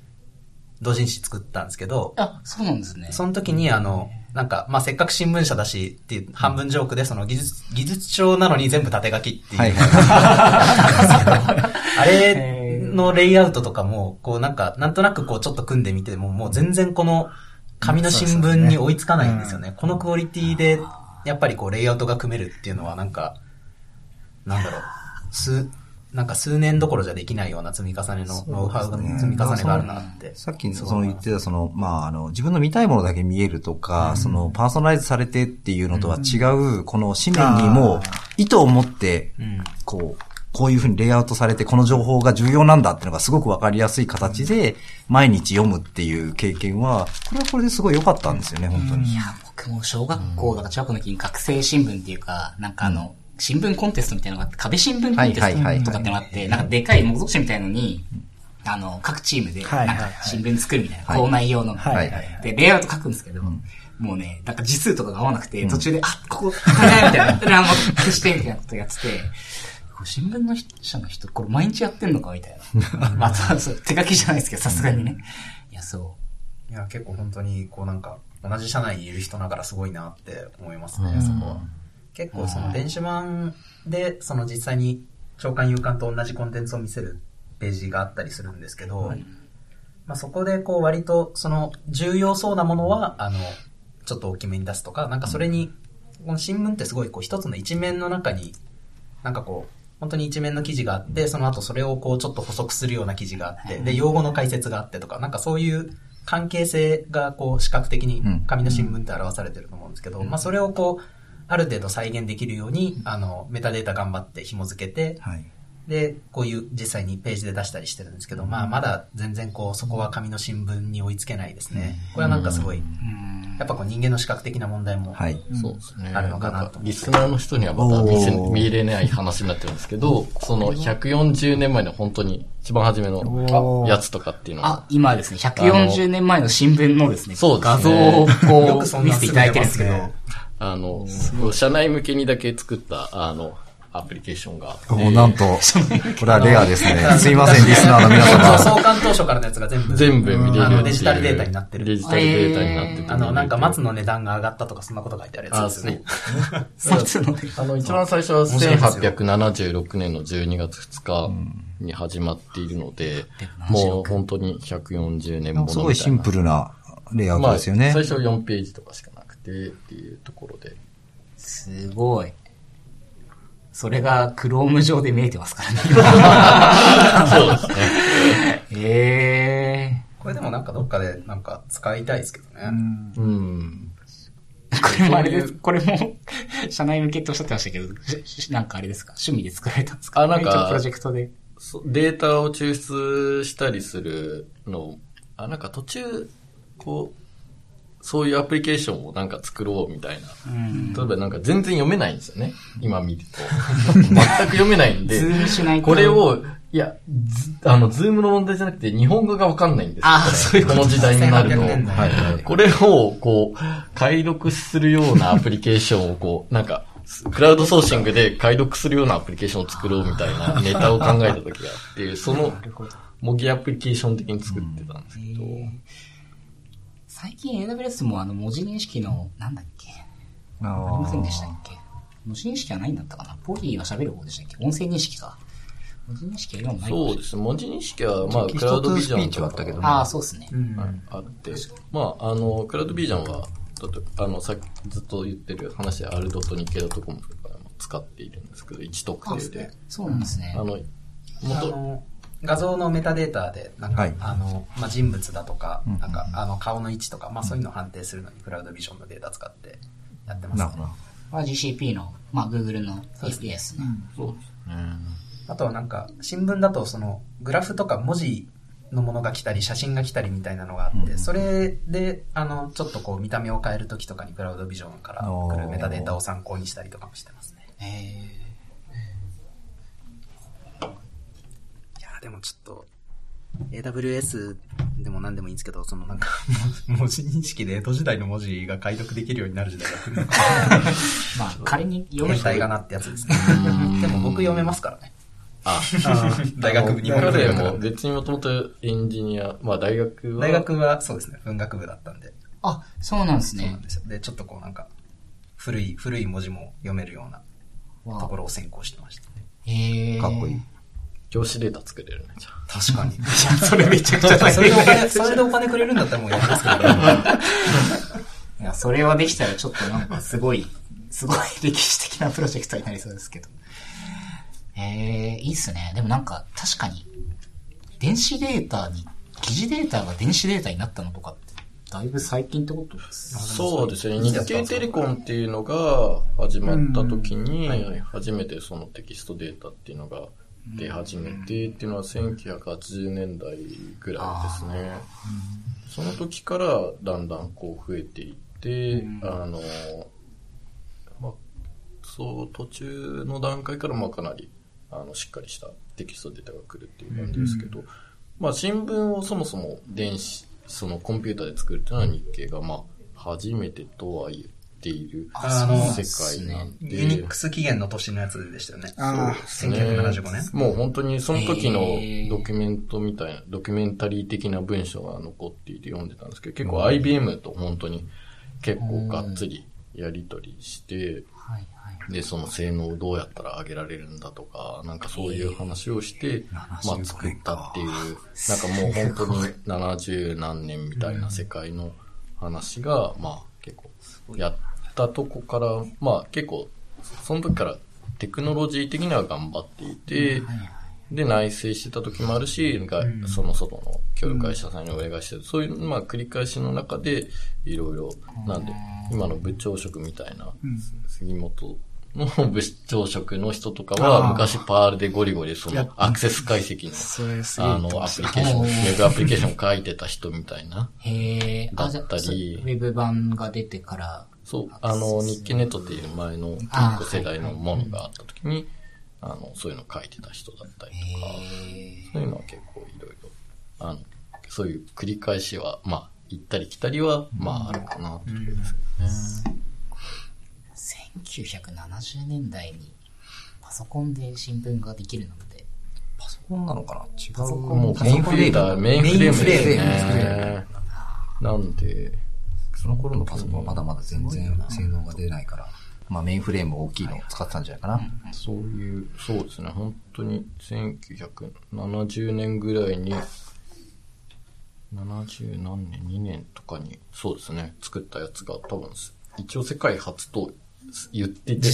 同人誌作ったんですけど、あ、そうなんですね。その時にあの、なんか、まあ、せっかく新聞社だしっていう半分ジョークで、その技術、技術書なのに全部縦書きっていう。はい あれのレイアウトとかも、こうなんか、なんとなくこうちょっと組んでみても、もう全然この紙の新聞に追いつかないんですよね。このクオリティで、やっぱりこうレイアウトが組めるっていうのはなんか、なんだろう、数、なんか数年どころじゃできないような積み重ねのノウハウが、積み重ねがあるなって。さっきその言ってたその、まあ、あの、自分の見たいものだけ見えるとか、その、パーソナライズされてっていうのとは違う、この紙面にも、意図を持って、うん。こう、こういうふうにレイアウトされて、この情報が重要なんだっていうのがすごくわかりやすい形で、毎日読むっていう経験は、これはこれですごい良かったんですよね、本当に。いや、僕も小学校とか中学校の時に学生新聞っていうか、なんかあの、新聞コンテストみたいなのがあって、壁新聞コンテストとかってのがあって、なんかでかい目録紙みたいのに、あの、各チームで、はいなんか新聞作るみたいな、はい。校内用の。で、レイアウト書くんですけど、もうね、なんか字数とかが合わなくて、途中で、あ、ここ、足りないみたいな。で、あの、消して、みたいなことやってて、新聞の社の人、これ毎日やってんのかみたいな。まあ、そう手書きじゃないですけど、さすがにね。いや、そう。いや、結構本当に、こうなんか、同じ社内にいる人ながらすごいなって思いますね、そこは。結構その電子版で、その実際に長官有刊と同じコンテンツを見せるページがあったりするんですけど、まあそこでこう割とその重要そうなものは、あの、ちょっと大きめに出すとか、なんかそれに、この新聞ってすごいこう一つの一面の中に、なんかこう、本当に一面の記事があって、その後それをこうちょっと補足するような記事があって、で、用語の解説があってとか、なんかそういう関係性がこう視覚的に紙の新聞って表されてると思うんですけど、まあそれをこう、ある程度再現できるように、あの、メタデータ頑張って紐付けて、はい。で、こういう実際にページで出したりしてるんですけど、まあまだ全然こう、そこは紙の新聞に追いつけないですね。これはなんかすごい、やっぱこう人間の視覚的な問題も、はい。そうですね。あるのかなとんリスナーの人にはまた見せ見れない話になってるんですけど、その140年前の本当に一番初めのやつとかっていうのあは、、今ですね、140年前の新聞のですね、そうですね。画像をこう、よくそんな見せていただいてるんですけど、あの、社内向けにだけ作った、あの、アプリケーションが。もうなんと、これはレアですね。すいません、リスナーの皆様。創刊当初からのやつが全部、全部見れるあのデジタルデータになってる。デジタルデータになってて。あの、なんか松の値段が上がったとかそんなこと書いてあるやあ、つですそうよね。。松のねあの、一番最初は面白いですよ1876年の12月2日に始まっているので、もう本当に140年もの。すごいシンプルなレイアウまあ、トですよね。最初4ページとかしかなくてっていうところで。すごい。それがクローム上で見えてますからね。そうですね。えこれでもなんかどっかでなんか使いたいですけどね。うん。ー。これもあれです。これも、社内向けっておっしゃってましたけど、しなんかあれですか？趣味で作られたんですか？あなんかプロジェクトで。そデータを抽出したりするの、あ、なんか途中、こう、そういうアプリケーションをなんか作ろうみたいな。例えばなんか全然読めないんですよね。今見ると。全く読めないんで。ズームしないとこれを、いや、ずあの、ズームの問題じゃなくて日本語がわかんないんですよ。あこれそういうこの時代になると。1800年代はいはい。これを、こう、解読するようなアプリケーションをこう、なんか、クラウドソーシングで解読するようなアプリケーションを作ろうみたいなネタを考えた時があって、その、模擬アプリケーション的に作ってたんですけど、最近 AWS もあの文字認識の、なんだっけ？あありませんでしたっーけ？文字認識はないんだったかな？ポリーが喋る方でしたっけ？音声認識か。文字認識は今もないそうですね。文字認識は、まあ、クラウドビジョンチはあったけどねああ、そうですね。はいあって、まあ、あの、クラウドビジョンは、あの、さっきずっと言ってる話で、r ドット日経 .com とかも使っているんですけど、1特定で。そうなんですねあ。の、あ元、の、画像のメタデータで、なんか、はいあの、まあ、人物だとか、うんなんか、あの、顔の位置とか、まあ、そういうのを判定するのに、クラウドビジョンのデータ使ってやってますねなるほ。ど。まあ GCP の、まあ Google のすね。そうですね。あとはなんか、新聞だと、その、グラフとか文字のものが来たり、写真が来たりみたいなのがあって、それで、あの、ちょっとこう、見た目を変えるときとかに、クラウドビジョンから来るメタデータを参考にしたりとかもしてますね。えいやーでもちょっと、AWS でも何でもいいんですけど、そのなんか、文字認識で江戸時代の文字が解読できるようになる時代が来るのかー、まあ仮に読む人変態かなってやつですね。でも僕読めますからね。あ、大学部に彼も別にもともとエンジニア、まあ大学は、大学はそうですね、文学部だったんで。あ、そうなんですねそうなん。ですよ。で、ちょっとこうなんか、古い、古い文字も読めるようなところを専攻してました。えー、かっこいい。教師データ作れるね、じゃあ。確かに。それめちゃくちゃ大それでお変金、それでお金くれるんだったらもうやりますけど。いや、それはできたらちょっとなんかすごい、すごい歴史的なプロジェクトになりそうですけど。えー、いいっすね。でもなんか確かに、電子データに、記事データが電子データになったのとかって、だいぶ最近ってことですそうですね。日経テレコンっていうのが始まった時に、初めてそのテキストデータっていうのが出始めてっていうのは1980年代ぐらいですね。その時からだんだんこう増えていって、あの、まあ、そう、途中の段階からまあかなり、あの、しっかりしたテキストデータが来るっていう感じですけど、まあ、新聞をそもそも電子、そのコンピューターで作るっていうのは日経が、まあ、初めてとは言っているあの世界なんで。ユニックス起源の年のやつでしたよね。あ1975年。もう本当にその時のドキュメントみたいな、ドキュメンタリー的な文章が残っていて読んでたんですけど、結構 IBM と本当に結構がっつりやり取りして。で、その性能をどうやったら上げられるんだとか、なんかそういう話をして、まあ作ったっていう、なんかもう本当に70何年みたいな世界の話が、まあ結構やったとこから、まあ結構、その時からテクノロジー的には頑張っていて、で、内製してた時もあるし、がその外の協力会社さんにお願いしてる、そういう、まあ、繰り返しの中で、いろいろ、なんで、今の部長職みたいな、杉本の 部長職の人とかは、昔パールでゴリゴリそやのアクセス解析の、あの、アプリケーション、ウェブアプリケーションを書いてた人みたいな。へー。あ、じゃあ、だったり。そうウェブ版が出てから、そう、あの、日経ネットっていう前の世代のものがあった時に、あの、そういうの書いてた人だったりとか、へそういうのは結構いろいろ、あの、そういう繰り返しは、まあ、行ったり来たりは、まあ、あるかなっていうですけどね。ー1970年代にパソコンで新聞ができるので、パソコンなのかな？違う。もメインフレームですメインフレームね。なんで、その頃のパソコンはまだまだ全然性能が出ないから、まあメインフレーム大きいのを使ってたんじゃないかな。そういう、そうですね、本当に1970年ぐらいに、70何年、2年とかに、そうですね、作ったやつが多分、一応世界初と言ってて、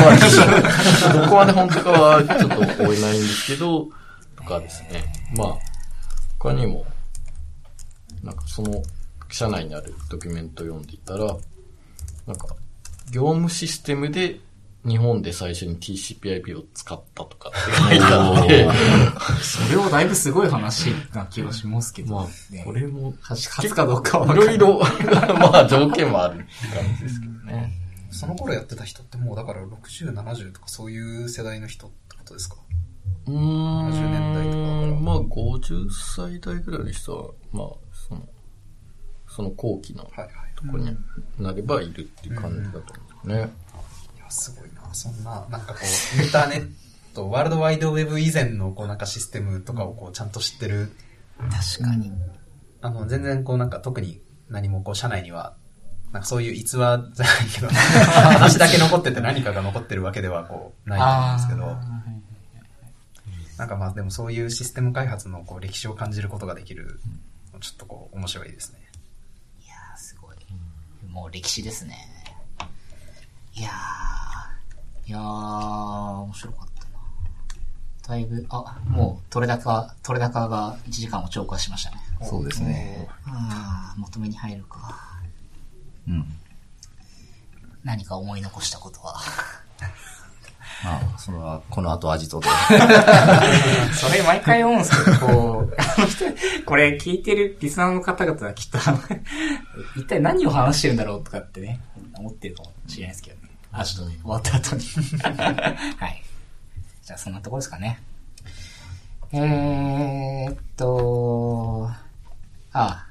まあ自称どこまで本当かはちょっと追えないんですけど、とかですね、まあ、他にも、なんかその、社内にあるドキュメントを読んでいたら、なんか、業務システムで日本で最初に TCPIP を使ったとかって書いてあって、それはだいぶすごい話な気がしますけど、まねあ、これも、初初かどうかはい。ろいろ、まあ条件もあるって感じですけどね。その頃やってた人ってもうだから60、70とかそういう世代の人ってことですか？うーん。70年代とかだから。まあ50歳代ぐらいの人は、まあ、その後期のはいはい。とこになればいるっていう感じだと思うんですね。いや、すごいな。そんな、なんかこう、インターネット、ワールドワイドウェブ以前のこうなんかシステムとかをこうちゃんと知ってる。確かに。あの、全然こうなんか特に何もこう社内には、なんかそういう逸話じゃないけど、話だけ残ってて何かが残ってるわけではこうないと思うんですけど、なんかまあでもそういうシステム開発のこう歴史を感じることができる、ちょっとこう面白いですね。もう歴史ですね。いやー、いやー、面白かったな。だいぶ、あ、もう、取れ高、取れ高が1時間を超過しましたね。そうですね。あー、求めに入るか。うん。何か思い残したことは。まあ、それは、この後味とで。それ毎回思うんですけど、こう、あの人、これ聞いてるリスナーの方々はきっと、あの一体何を話してるんだろうとかってね、思ってるかもしれないですけどね。あ、ちょっとね、終わった後に。はい。じゃあそんなところですかね。えーっと、あ、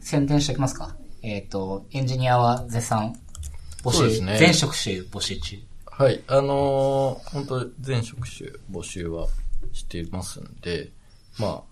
宣伝しておきますか。えーっと、エンジニアは絶賛募集、ね全職種募集中。はい。あのー本当全職種募集はしてますんで、ま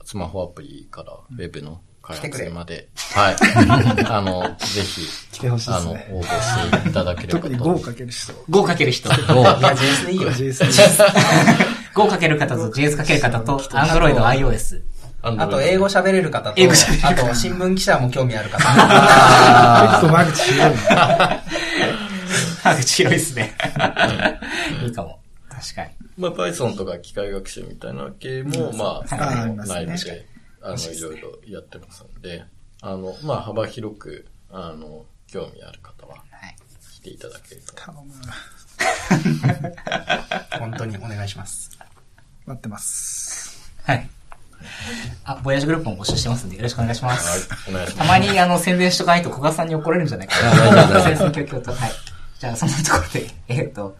あ、スマホアプリからウェブの開発まで、はい。あの、ぜひ、来てほしいあの、ですね。応募していただければと。特に5かける人。5かける人。いや、JS でいいよ。JS 5かける方と JS かける方と Android、iOS。あのあと、英語喋れる方と、英語喋れる方あと、新聞記者も興味ある方。ちょっと間口広いな。あ、広いっすね。いいかも。確かに。まあ、Python とか機械学習みたいな系も、まあ、ああのありますね内部で、あの、いろいろやってますんで、あの、まあ、幅広く、あの、興味ある方は、はい。来ていただけると。頼む。本当にお願いします。待ってます。はい。あ、ボヤージュグループも募集してますんで、よろしくお願いします。はい、お願いしたます。まに、あの、宣伝しとかないと小川さんに怒られるんじゃないかな。宣伝教教と。はい。じゃあ、そんなところで、えっ、と、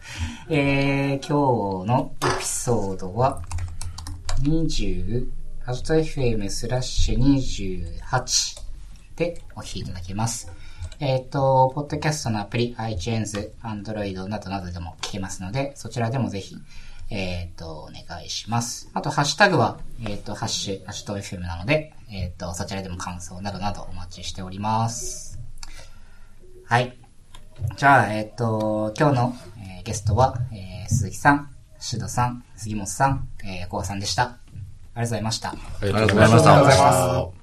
えー、今日のエピソードは、20、ハッシュタグ FM スラッシュ28でお聞きいただけます。えっ、と、ポッドキャストのアプリ、iTunes、Android などなどでも聞けますので、そちらでもぜひ、えっ、と、お願いします。あと、ハッシュタグは、えっ、と、ハッシュ、ハッシュタグ FM なので、えっ、と、そちらでも感想などなどお待ちしております。はい。じゃあ、えっ、と、今日の、えーゲストは、えー鈴木さん、シドさん、杉本さん、えー、コアさんでした。ありがとうございました。ありがとうございました